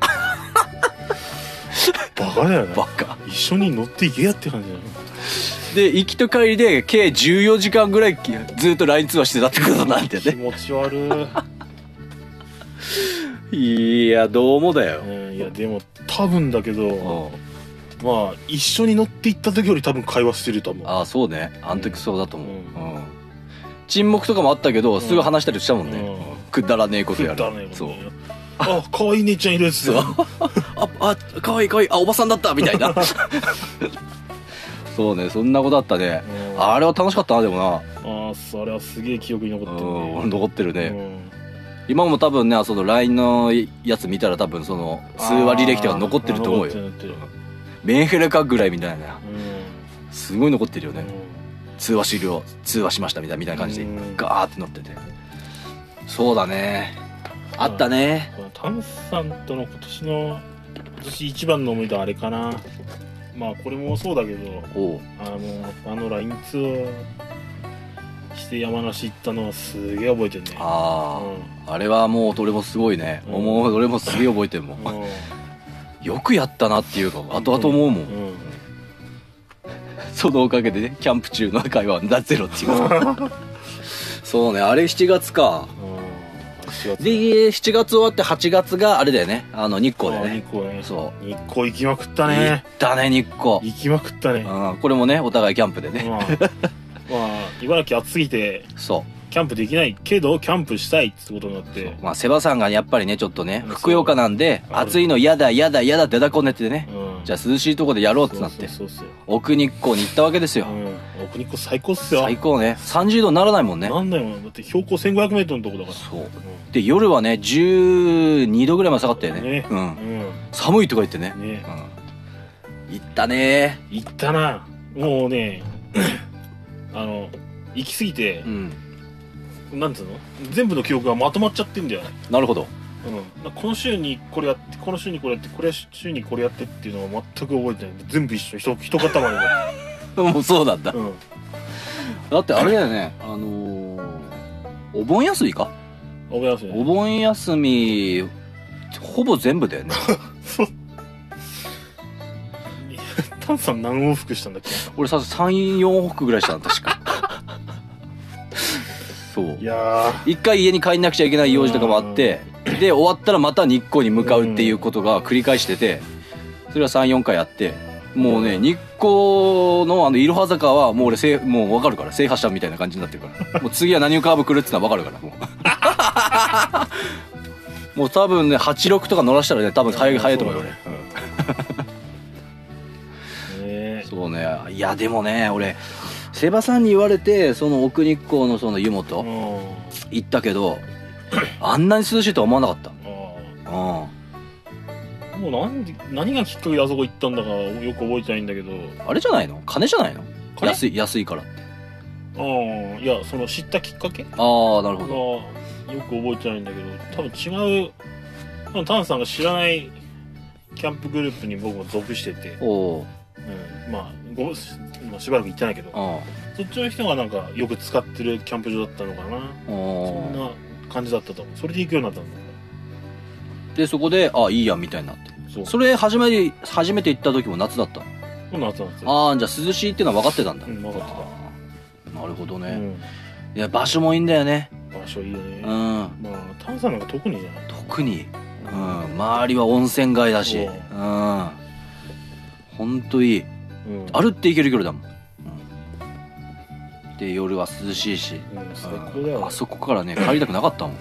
バカだよね。バカ。一緒に乗っていけやって感じだよで行きと帰りで計14時間ぐらいずっと LINE 通話してたってことなんだよね。気持ち悪い。やどうもだよ。い、うんいやでも多分だけどうん。まあ一緒に乗って行った時より多分会話してると思う。ああそうね。あの時そうだと思う、ううん。沈黙とかもあったけど、すぐ話したりしたもんね、うん。くだらねえことやる。ねえそうあ可愛い姉ちゃんいるっつっああかわいいかわい。いあおばさんだったみたいな。*laughs* そうねそんなことあったね、うん。あれは楽しかったなでもな。ああそれはすげえ記憶に残ってるうんね残ってるね、うん。今も多分ねその LINE のやつ見たら多分その通話履歴とか残ってると思うよ。メンヘラかぐらいみたいな。るすごい残ってるよね、うん。通話終了通話しましたみたいな感じで。うん。ガーって乗ってて。そうだねあったね。このタムさんとの今年の今年一番の思い出はあれかな。まあこれもそうだけどあのあの LINE ツアーして山梨行ったのはすげえ覚えてるね。ああ、あれはもう俺もすごいね、うん。思う俺もすげえ覚えてるもん、うん。うんよくやったなっていうか後々思うもん、うん。*laughs* そのおかげでねキャンプ中の会話はゼロっていう。*laughs* そうねあれ7月か。うん4月で7月終わって8月があれだよね。あの日光であね日光ね。そう。日光行きまくった行っねたね日光。行きまくったね。うんこれもねお互いキャンプでね。まあまあ *laughs* 茨城暑すぎて。そうキャンプできないけどキャンプしたいってことになって。まあセバさんがやっぱりねちょっとねそうふくよかなんで暑いの嫌だ嫌だ嫌だってだこねてねうん。じゃあ涼しいとこでやろうってなってそうそうそう奥日光に行ったわけですよ。うん。奥日光最高っすよ。最高ね。30度にならないもんね。なんだよだって標高 1500m のとこだから。そう。で夜はね12度ぐらいまで下がったよね。ね。うん。うん。寒いとか言ってね。うんね。うん。行ったね。行ったな。もうね *clears throat* あの行き過ぎてうんなんつうの？全部の記憶がまとまっちゃってんだよね。なるほど。うん、この週にこれやってこの週にこれやってこれ週にこれやってっていうのは全く覚えてない。全部一緒。一一塊で、*laughs* もうそうなんだ。うん、だってあれだよね。あのー、お盆休みか？覚えやすいねお盆休みほぼ全部だよね。*laughs* タンさん何往復したんだっけ？俺さ34往復ぐらいしたの確か *laughs* そう。いや一回家に帰んなくちゃいけない用事とかもあってで終わったらまた日光に向かうっていうことが繰り返しててそれは34回やってもうね日光のあのいろは坂はもう俺せいもう分かるから制覇したみたいな感じになってるから。*laughs* もう次は何をカーブ来るってのは分かるからもう。*laughs* もう多分ね86とか乗らしたらね多分早い早いと思うよ俺、ー *laughs* ねそうね。いやでもね俺セバさんに言われてその奥日光のその湯本うん。行ったけどあんなに涼しいとは思わなかった。あうん。ーもうなんで何がきっかけであそこ行ったんだかよく覚えてないんだけど。あれじゃないの？金じゃないの？金？安い安いからって。うんいやその知ったきっかけ？がああなるほど。よく覚えてないんだけど。多分違う多分タンさんが知らないキャンプグループに僕も属してて、おおうん、まあごまあしばらく行ってないけどあそっちの人がなんかよく使ってるキャンプ場だったのかな。あそんな感じだったと思う。それで行くようになったんだでそこであいいやみたいになって。そう。それ初めて初めて行った時も夏だったの？夏なんですよああじゃあ涼しいっていうのは分かってたんだ、うん分かってた。なるほどね、うん、いや場所もいいんだよね。場所いいよね、うん。まあタンさんなんか特にじゃない？特に。うん。周りは温泉街だし。うん。ほんといいうん。歩って行ける距離だもん、うん、で夜は涼しいし、うんあそこからね帰りたくなかったもん、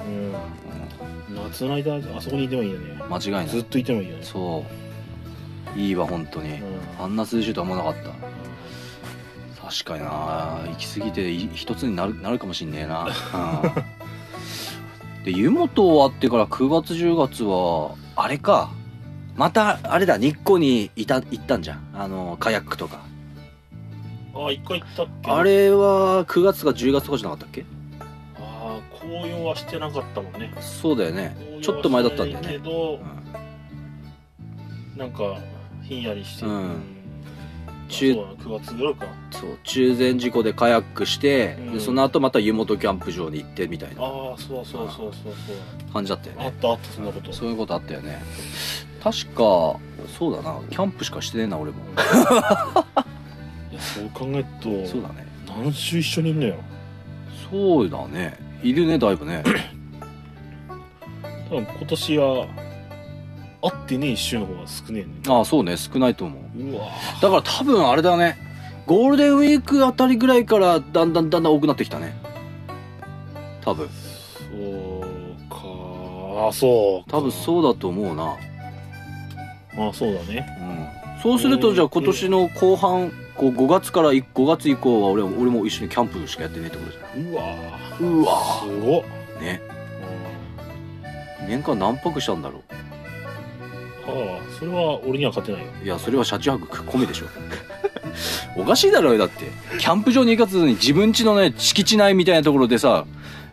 夏の間あそこにいてもいいよね。ん、間違いない。ずっといてもいいよね。そう。いいわ本当に、うん。あんな涼しいとは思わなかった。確かにな。行き過ぎてい一つになるなるかもしんねえな、うん、*laughs* で湯本終わってから9月10月はあれかまたあれだ日光にいた行ったんじゃん。あのカヤックとか。あ一回行ったっけ？あれは9月か10月とかじゃなかったっけ？ああ紅葉はしてなかったもんね。そうだよね。ちょっと前だったんだよね。けどうんなんかひんやりして。うん。まあ中そうだな9月ぐらいか。そう中禅寺湖でカヤックして、うん。でその後また湯本キャンプ場に行ってみたいなああそうそうそうそうそう感じだったよね。あったあったそんなこと。そういうことあったよね。確かそうだな。キャンプしかしてねえな俺も。*laughs* いやそう考えるとそうだね。何週一緒にいるのよ。そうだね。いるねだいぶね。多分今年は会ってねえ一週の方が少ねえね。ああそうね。少ないと思う。うわだから多分あれだね。ゴールデンウィークあたりぐらいからだんだんだんだん多くなってきたね。多分。そうかあそうか多分そうだと思うな。まあそうだね。うん。そうするとじゃあ今年の後半こう5月から5月以降は俺俺も一緒にキャンプしかやってねえってことじゃうわんうわすごっ。ね。年間何泊したんだろああそれは俺には勝てないよ。ういやそれは車中泊込みでしょ。*laughs* おかしいだろうよだって。キャンプ場に行かずに自分家のね敷地内みたいなところでさ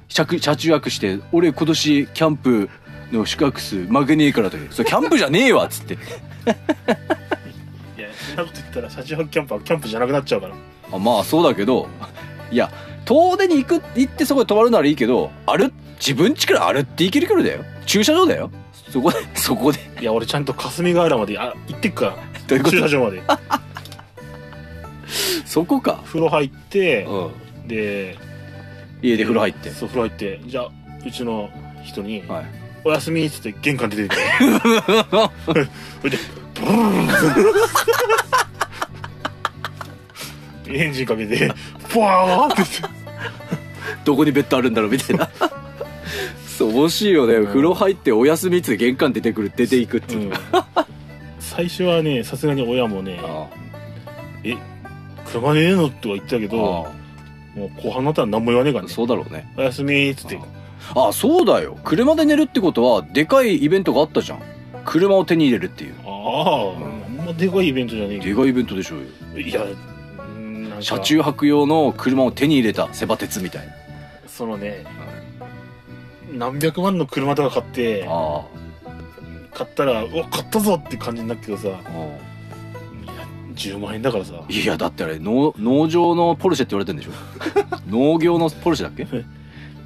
車車中泊して「俺今年キャンプの宿泊数負けねえから」とそれキャンプじゃねえわっつって。いやそんなこと言ったら車中泊キャンプはキャンプじゃなくなっちゃうから。あまあそうだけどいや遠出に行く行ってそこで泊まるならいいけど歩自分家から歩って行ける距離だよ。駐車場だよそこでそこで？いや俺ちゃんと霞ヶ浦まであ行ってっから。どういうこと？駐車場まで。*laughs* そこか。風呂入ってうん。で家で風呂入って。そう風呂入ってじゃあうちの人にはい「おやすみ」っつって玄関出てくる *laughs* それでブルーンエンジンかけてブワーって。どこにベッドあるんだろうみたいなそう面白いよね、うん。風呂入ってお休みっつって玄関出てくる出ていくっていう。う、ん。最初はねさすがに親もねあ「え車でねえの?」とは言ってたけあどもう後半になったら何も言わねえからね。そうだろうね「おやすみ」っつって。ああ。そうだよ。車で寝るってことはでかいイベントがあったじゃん。車を手に入れるっていう。ああ、あんまでかいイベントじゃねえけでかいイベントでしょうよ。どいやうんなんか。車中泊用の車を手に入れたセバ鉄みたいな、そのね何百万の車とか買ってあ買ったらうわ買ったぞって感じになるけどさいやあうん10万円だからさ。いやだってあれ農農場のポルシェって言われてるんでしょ？*laughs* 農業のポルシェだっけ？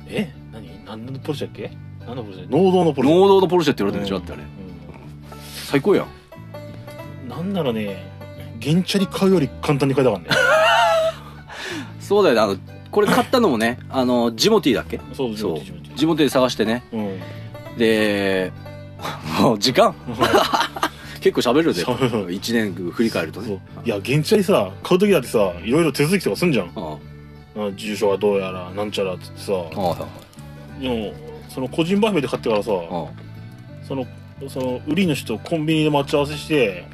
え何？何のポルシェだっけ？何のポルシェ？農道のポルシェ。農道のポルシェって言われてるんでしょ？だってあれ。最高やん。うんなんならね原チャリ買うより簡単に買えたからね。*laughs* そうだよね。あのこれ買ったのもねあのジモティーだっけ？そうそう。自分でジモティ。ーで探してね。うん。でもう時間？結構喋るで。そう。1年振り返るとそう。ねいや原チャリさ買う時だってさいろいろ手続きとかすんじゃん。ああ。住所がどうやらなんちゃらっつってさ。あでもその個人売買で買ってからさあ。そのその売り主とコンビニで待ち合わせして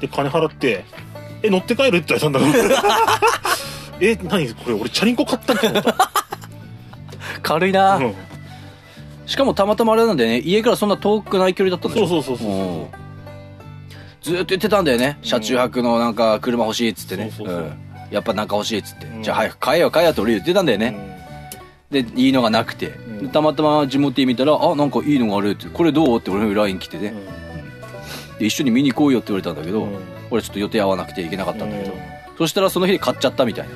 で金払って「え乗って帰る?」って言われたんだから *laughs* え何これ俺チャリンコ買ったんかと思った。*laughs* 軽いな、うん。しかもたまたまあれなんだよね。家からそんな遠くない距離だったんだよそうそうそうそううん。ずーっと言ってたんだよね。車中泊のなんか車欲しいっつってね。そうそうそう。ん。やっぱなんか欲しいっつって、うん。じゃあ早く買えよ買えよって俺言ってたんだよね、でいいのがなくて、ん。でたまたま地元見たら「あなんかいいのがある」って「これどう?」って俺の LINE 来てね、うん。で一緒に見に行こうよって言われたんだけど、うん。俺ちょっと予定合わなくて行けなかったんだけど、うん。そしたらその日で買っちゃったみたいな、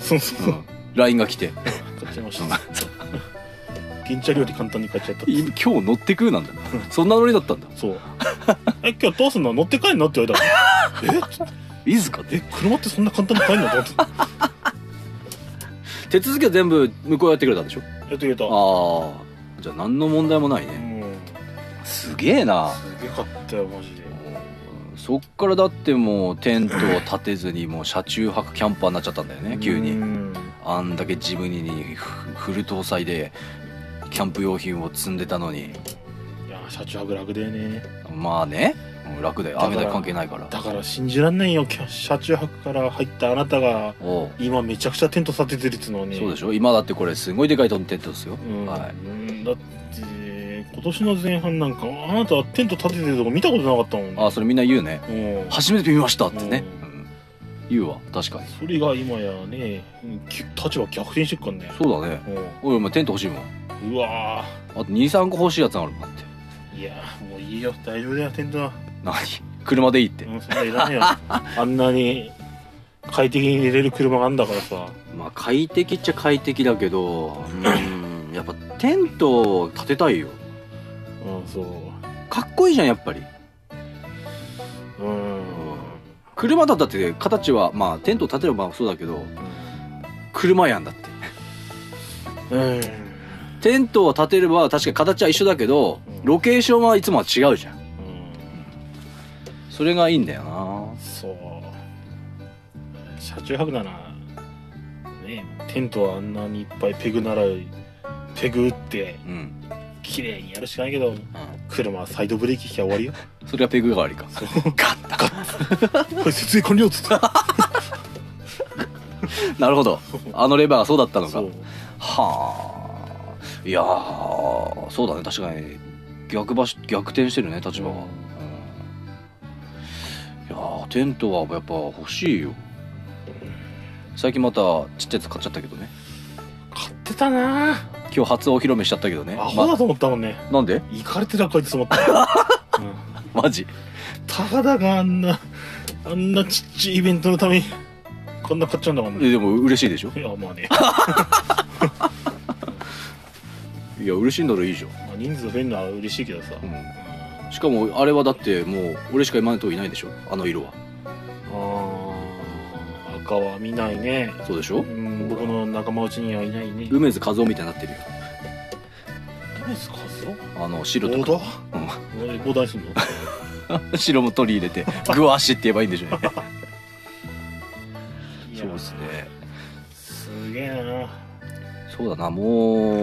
そうそう。そう LINE が来て。買っちゃいました。*laughs* 原チャリより簡単に買っちゃった「い今日乗ってく?」なんだ。そんなノリだったんだ。そう。*laughs* え今日どうすんの？乗って帰んのって言われたえいいっすか？え車ってそんな簡単に買えんのと思って *laughs* 手続きは全部向こうやってくれたんでしょ？やってくれた。ああじゃあ何の問題もないうね、ん。すげえな。すげえ買ったよマジでそっからだってもうテントを立てずにもう車中泊キャンパーになっちゃったんだよね急うに。んあんだけジムニにフフル搭載でキャンプ用品を積んでたのに。いや車中泊楽だよね。まあねうん楽だよ雨代関係ないから。だから信じらんないよ。車中泊から入ったあなたが今めちゃくちゃテント立ててるっつうのはねそうでしょ？今だってこれすごいでかいテントですよ、うん、はい。うん。だって今年の前半なんかあなたはテント立ててるとこ見たことなかったもん。あそれみんな言うね。うん。初めて見ましたってね、うん。言うわ。確かに。それが今やねうんき立場逆転してっからね。そうだね。うおいお前テント欲しいもん。んうわあと23個欲しいやつあるもんだって。ーいやもういいよ。大丈夫だよテントは。何？車でいいって、うんそんないらねえよ。*laughs* あんなに快適に寝れる車があんだからさ。まあ快適っちゃ快適だけどうん。やっぱテントを建てたいようんそう。かっこいいじゃんやっぱり。うん。車だったって形はまあテント建てればそうだけど車やんだって。うん。テントを建てれば確かに形は一緒だけどうん。ロケーションはいつもは違うじゃん。うん。それがいいんだよな。そう。車中泊な。らねテントはあんなにいっぱいペグ習うペグ打ってうん、綺麗にやるしかないけど車はサイドブレーキ引きゃ終わりよ。それはペグ代わりか。そう。ガッガッこれ設営完了っつって *laughs* なるほど。あのレバーがそうだったのか。そう。はあ。いやーそうだね。確かに逆場所逆転してるね立場が、うん。うん。いやーテントはやっぱ欲しいよ。最近またちっちゃいやつ買っちゃったけどね。買ってたな今日初お披露目しちゃったけどね。まアホだと思ったもんね。なんで？行かれてたこいつと思った、*laughs* うん、マジ？たかだがあんなあんなちっちゃいイベントのためにこんな買っちゃうんだからね。えでも嬉しいでしょ？いやまあね、*laughs* いや嬉しいならいいじゃん、まあ、人数増えるのは嬉しいけどさ、う、うん。しかもあれはだってもう俺しか今のとこいないでしょ？あの色は。あー赤は見ないね。そうでしょ？うん僕の仲間内にはいないね。梅津和夫みたいになってるよ。梅津和あの夫白とーダーすん。の *laughs* 白も取り入れてグワッシって言えばいいんでしょうね。*laughs* そうですね。すげえな。そうだなも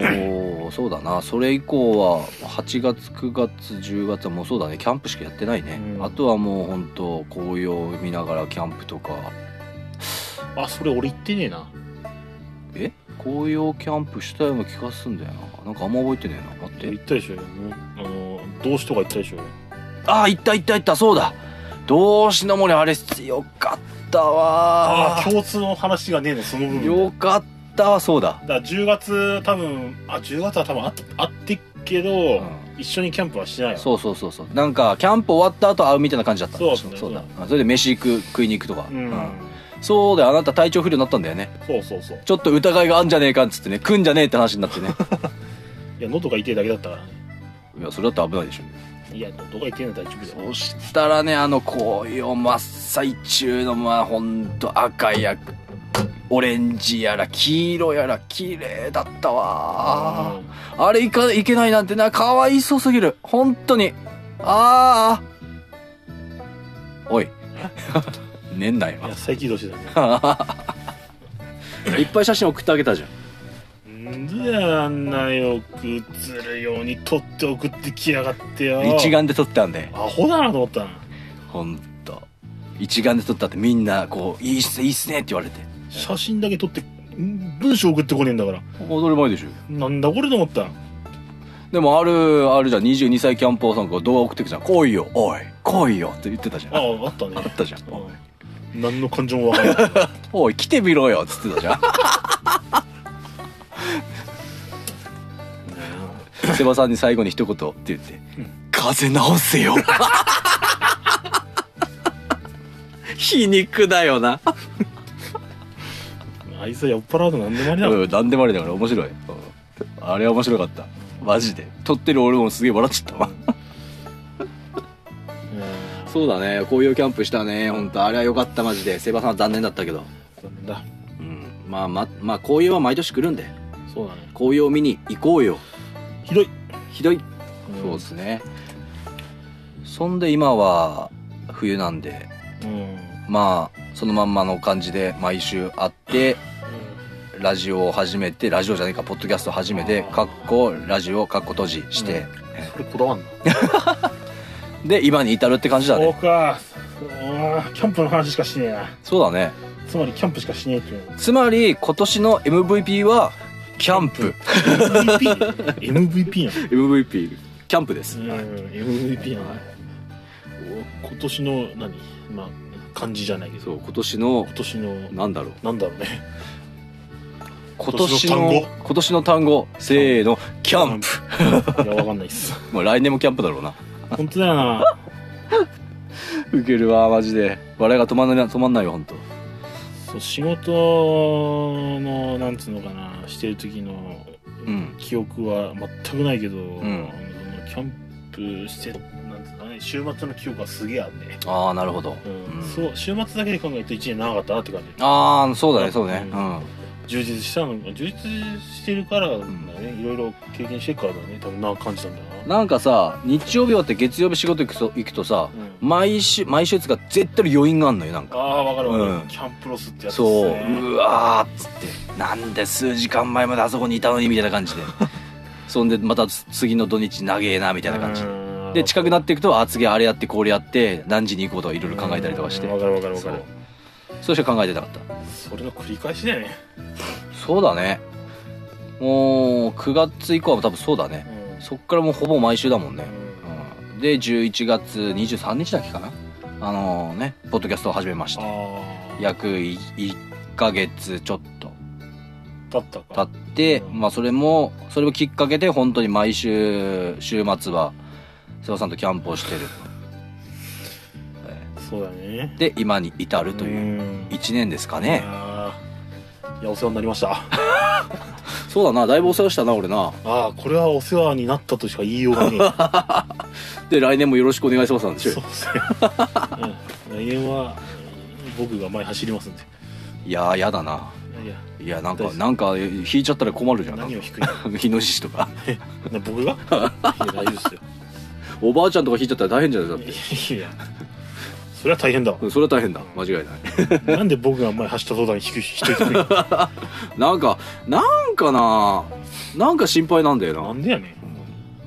うそうだな。それ以降は8月9月10月はもうそうだね。キャンプしかやってないね、うん。あとはもう本当紅葉を見ながらキャンプとか。あそれ俺言ってねえなえ？紅葉キャンプしたような気がすんだよな。なんかあんま覚えてねえな。待って。言ったでしょあの動詞とか言ったでしょああ行った行った行った。そうだ。道志の森あれよかったあわ。あ共通の話がねえのその部分。よかったわ。そうだ。だから10月多分あ10月は多分あ会ってけど、ん。一緒にキャンプはしないよそうそうそうそう。なんかキャンプ終わった後会うみたいな感じだった。そうそうそうだ。それで飯行く食いに行くとか、うん、うんそうだよあなた体調不良になったんだよね。そうそうそう。ちょっと疑いがあんじゃねえかっつってね食うんじゃねえって話になってね。*laughs* いや喉が痛いだけだったから。ねいやそれだって危ないでしょ。いや喉が痛いのは大丈夫だよ。そしたらねあの紅葉真っ最中のまあほんと赤やオレンジやら黄色やら綺麗だったわ。あれいかいけないなんてなかわいそうすぎる。本当に。ああおい *laughs* 寝んなよ。いや再起動してたね。*laughs* いっぱい写真送ってあげたじゃん。であんなよく映るように撮って送ってきやがってよ。一眼で撮ってたんでアホだなと思ったなほんと。一眼で撮ったってみんなこういいっすねいいっすねって言われて。写真だけ撮ってん文章送ってこねえんだから。踊り前でしょ。なんだこれと思ったでもあるあるじゃん。22歳キャンパーさんが動画送ってくじゃん。来いよおい。来いよって言ってたじゃん。ああああったね。ったじゃん。うん何の感情もわからない。おい来てみろよっつってたじゃん。セバさんに最後に一言って言ってうん「風直せよ」皮肉だよな。あいつは酔っ払うと何でもありだ。ろうん何でもありだから面白い、うん。あれは面白かった。マジで。撮ってる俺もすげえ笑っちゃったわ。うんそうだね。紅葉キャンプしたね。本当あれは良かったマジで。セバさんは残念だったけど。残念だ。うん。まあままあ紅葉は毎年来るんで。そうだね。紅葉見に行こうよ。ひどい。ひどい。ん。そうですね。そんで今は冬なんで。うん。まあそのまんまの感じで毎週会ってラジオを始めてラジオじゃないかポッドキャストを始めてかっこラジオかっこ閉じして、それこだわんな *laughs* で今に至るって感じだそうねか。うんキャンプの話しかしねえな。そうだね。つまりキャンプしかしねえっていう。のつまり今年の MVP はキャンプ。MVP MVP *laughs* な MVP キャンプです、のうん MVP なの？お今年の何？まあ漢字じゃないけど。そう今年の今年のなんだろう。なんだろうね。今年の今年の単語？せーのキャンプ。いやわかんないっす。*laughs* もう来年もキャンプだろうな本当だよな。ウケるわマジで。笑いが止まんない止まんないよ本当。そう仕事のなんつうのかなしてる時のうん。記憶は全くないけど、ん。あのそのキャンプしてなんつうのかね週末の記憶がすげえあるね、ああなるほど、うん。うん。そう週末だけで考えると1年長かったなって感じ。ああそうだねそうね。ううん。ん充実したの充実してるからだね、いろいろ経験してるからだね。多分な感じたんだよななんかさ日曜日終わって月曜日仕事行くと行くとさうん。毎週毎週つか絶対余韻があんのよなんか。ああ分かる分かる、うん。キャンプロスってやつっすそう。ねうわーっつって。なんで数時間前まであそこにいたのにみたいな感じで。*laughs* そんでまた次の土日長えなみたいな感じ。うん。で近くなっていくとあ次あれやってこれやって何時に行こうとかいろいろ考えたりとかして。うん。分かる分かる分かるそう。しか考えてなかった。それの繰り返しだよね、そうだね。もう9月以降は多分そうだね。うんそっからもうほぼ毎週だもんね。うん。うんで11月23日だっけかな。あのねポッドキャストを始めまして。約1ヶ月ちょっと。だったか。経って、うん。まあそれもそれをきっかけで本当に毎週週末は瀬尾さんとキャンプをしてる。*laughs* そうだね。で今に至るといううん。1年ですかね。いやお世話になりました *laughs* そうだなだいぶお世話したな俺な。ああこれはお世話になったとしか言いようがね *laughs* で来年もよろしくお願いしますなんでしょえそうですね、うん、来年は僕が前走りますんで。いやーやだな。いや。いやなんかなんか引いちゃったら困るじゃん。何を引く？んだ日の獅子とか。な僕が？いや大丈夫ですよ。*laughs* おばあちゃんとか引いちゃったら大変じゃないだって。いやそれは大変だ。わうんそれは大変だ。間違いない。*laughs* なんで僕が前走った途端に引く人引くんやなんかなんかななんか心配なんだよな。なんでやね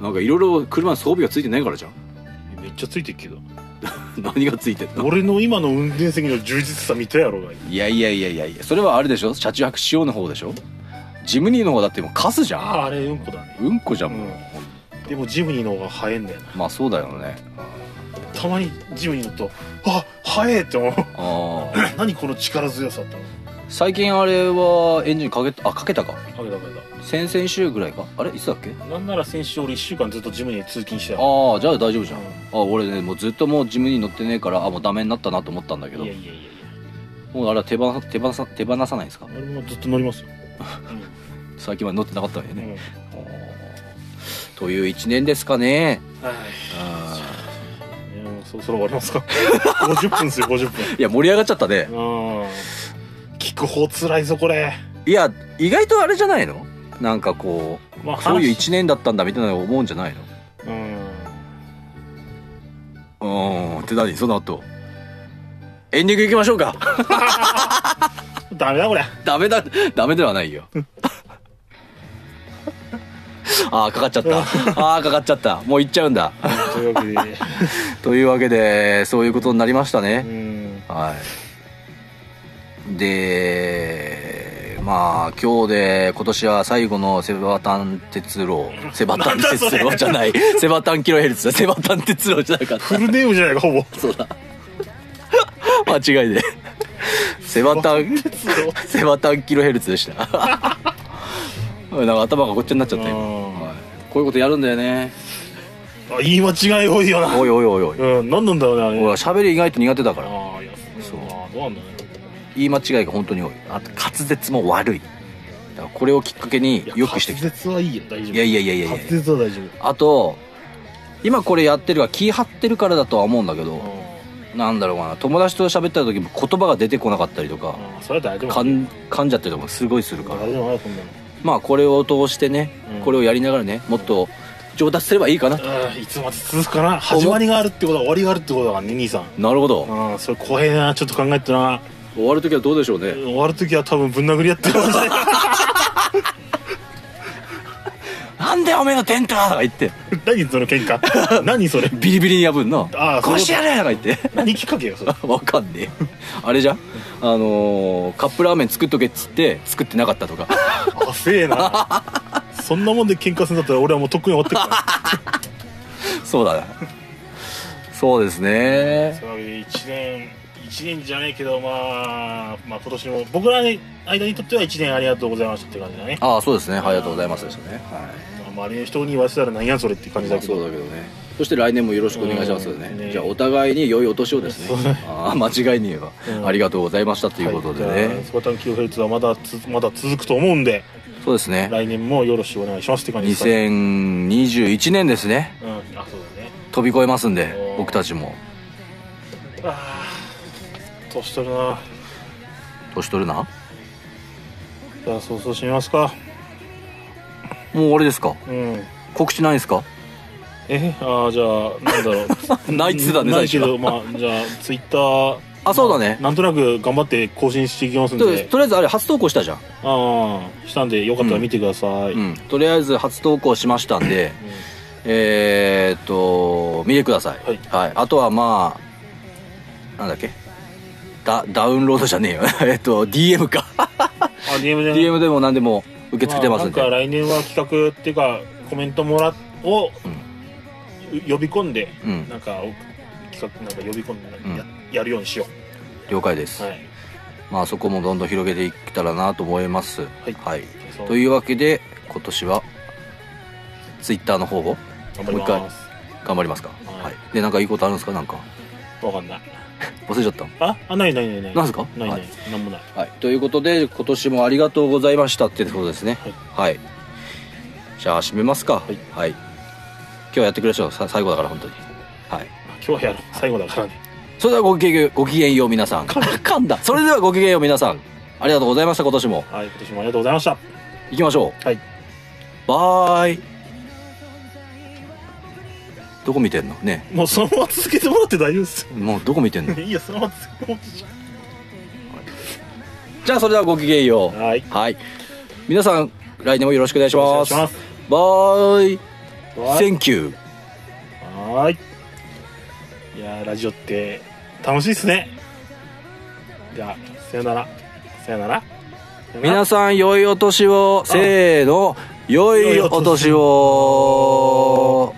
なんかいろいろ車に装備がついてないからじゃん。んめっちゃついてるけど。*laughs* 何がついてんの？俺の今の運転席の充実さ見たやろがい。やいやいやいやいや。それはあれでしょ？車中泊仕様の方でしょ？ジムニーの方だってもうカスじゃん。あああれうんこだね。うんこじゃん。もう、うん。でもジムニーの方が速いんだよな。まあそうだよね。たまにジムに乗るとあ速えって思う。*laughs* 何この力強さって最近あれはエンジンかけたあかけたか。かけたかけ先々週ぐらいか。あれいつだっけ？たなんなら先週俺1週間ずっとジムに通勤してたああじゃあ大丈夫じゃん、うあ俺ねもうずっともうジムに乗ってねえからあもうダメになったなと思ったんだけど。いやいやいやいや。もうあれは手放手放さ手放さないんですか？俺もずっと乗りますよ、*laughs* 最近まで乗ってなかったわけね、うん。という一年ですかね。はいそろそろ終わりますか？*laughs* 50分ですよ50分。ーいや盛り上がっちゃったね。うん。聞く方つらいぞこれ。いや意外とあれじゃないの？なんかこまあうそういう話一年だったんだみたいなの思うんじゃないうん。のうーん。って何？その後。エンディング行きましょうか。*laughs* ダメだこれ。ダメだダメではないよ *laughs* *laughs* ああかかっちゃった。ああかかっちゃった。もう行っちゃうんだ。というわけで。*laughs* というわけでそういうことになりましたうね、ん。はい。でまあ今日で今年は最後のセバタン鉄路 *laughs* セバタン鉄路じゃない。セバタンキロヘルツ。だセバタン鉄路じゃなかった。フルネームじゃないかほぼ。そうだ。間違いでセバタンセバタンキロヘルツでした。なんか頭がごっちゃになっちゃったよ、うん。はい、こういうことやるんだよね。あ言い間違い多いよな。おいおいおいおい。うん何なんだろうねあれ。俺は喋り意外と苦手だから。ああいやそそう。どうなんだろ言い間違いが本当に多い。あと滑舌も悪い。だからこれをきっかけにうよくしてきた。滑舌はいいよ。大丈夫。いやいやいやいやいや。滑舌は大丈あと今これやってるから気張ってるからだとは思うんだけど、夫なんだろうかな。友達と喋った時も言葉が出てこなかったりとか、うんそれは大丈夫かん噛んじゃったりとかすごいするから。大丈夫だよそんなのまあこれを通してね、うん。これをやりながらねもっと上達すればいいかなと、うんいつまで続くかな？始まりがあるってことは終わりがあるってことだからね兄さん。なるほど、うんそれ怖えなちょっと考えてな。終わる時はどうでしょうね、終わる時は多分ぶん殴り合ってる *laughs* なんでおめえのテントとか言って。何その喧嘩？*laughs* 何それ？ビリビリに破んの。ああそう殺してやれ！とか言って。何きっかけよそれ。*laughs* わかんねえ。あれじゃん？あのーカップラーメン作っとけっつって作ってなかったとかあせえな。そんなもんで喧嘩するんだったら俺はもうとっくに終わってるから。そうだな。そうですね。そういう1年1年じゃないけどまあまあ今年も僕らの間にとっては1年ありがとうございましたって感じだね。ああそうですね。ありがとうございますですよね。はい。まあ周りの人に言わせたら何やそれって感じだけどそうだけどね。そして来年もよろしくお願いしますよね。うん。ね。じゃあお互いに良いお年をですね。ああ間違いに言えば、うん。ありがとうございましたということでね、はい、スパタンはまだつまだ続くと思うんでそうですね。来年もよろしくお願いしますって感じですかね。2021年ですね。うん。あそうだね。飛び越えますんで僕たちも。ああ年取るな。年取るな？じゃあそうそうしますか。もう終わりですか？うん。告知ないんですか？え？ああじゃあなんだろう。*laughs* ないっつってたねないけどまあじゃあツイッターあそうだね。なんとなく頑張って更新していきますんとでとりあえずあれ初投稿したじゃん、ああしたんでよかったら見てください、うん、とりあえず初投稿しましたんでえー、っと見てください、はい。あとはまあなんだっけ？ダダウンロードじゃねえよ。*laughs* えっと DM か。あ DM で DM でも何でも受け付けてますんで、まあなんか来年は企画っていうかコメントもらを、呼び込んでうん。なんかお企画なんか呼び込んでうんや,、やるようにしよ了解です、うはい。まあそこもどんどん広げていけたらなと思います。はい。そう。というわけで今年は Twitter の方を頑張りもう一回頑張りますか？はい。はい。でなんかいいことあるんですか？なんか。わかんない。*laughs* 忘れちゃった。ああないないないない。なんですか？ないない、はい。なんもない。はい、ということで今年もありがとうございましたってことですね。はい、じゃあ締めますか。はい。今日やってくれましょうさ最後だから本当に。はい。今日はやろう最後だからねそれではごきげんごきげんよう皆さん。噛んだ。それではごきげんよう皆さん。ありがとうございました今年も。はい今年もありがとうございました。行きましょう。はい。バーイ。どこ見てんの？ね。もうそのまま続けてもらって大丈夫ですもうどこ見てんの？い *laughs* いやそのまま続けてもらってじゃあそれではごきげんよう。はい。はい。皆さん来年もよろしくお願いします。お願いします。バーイ。はい Thank you はーいいやーラジオって楽しいっすね。じゃあさよなら。さよなら。皆さん良いお年を。せーの。良いお年を。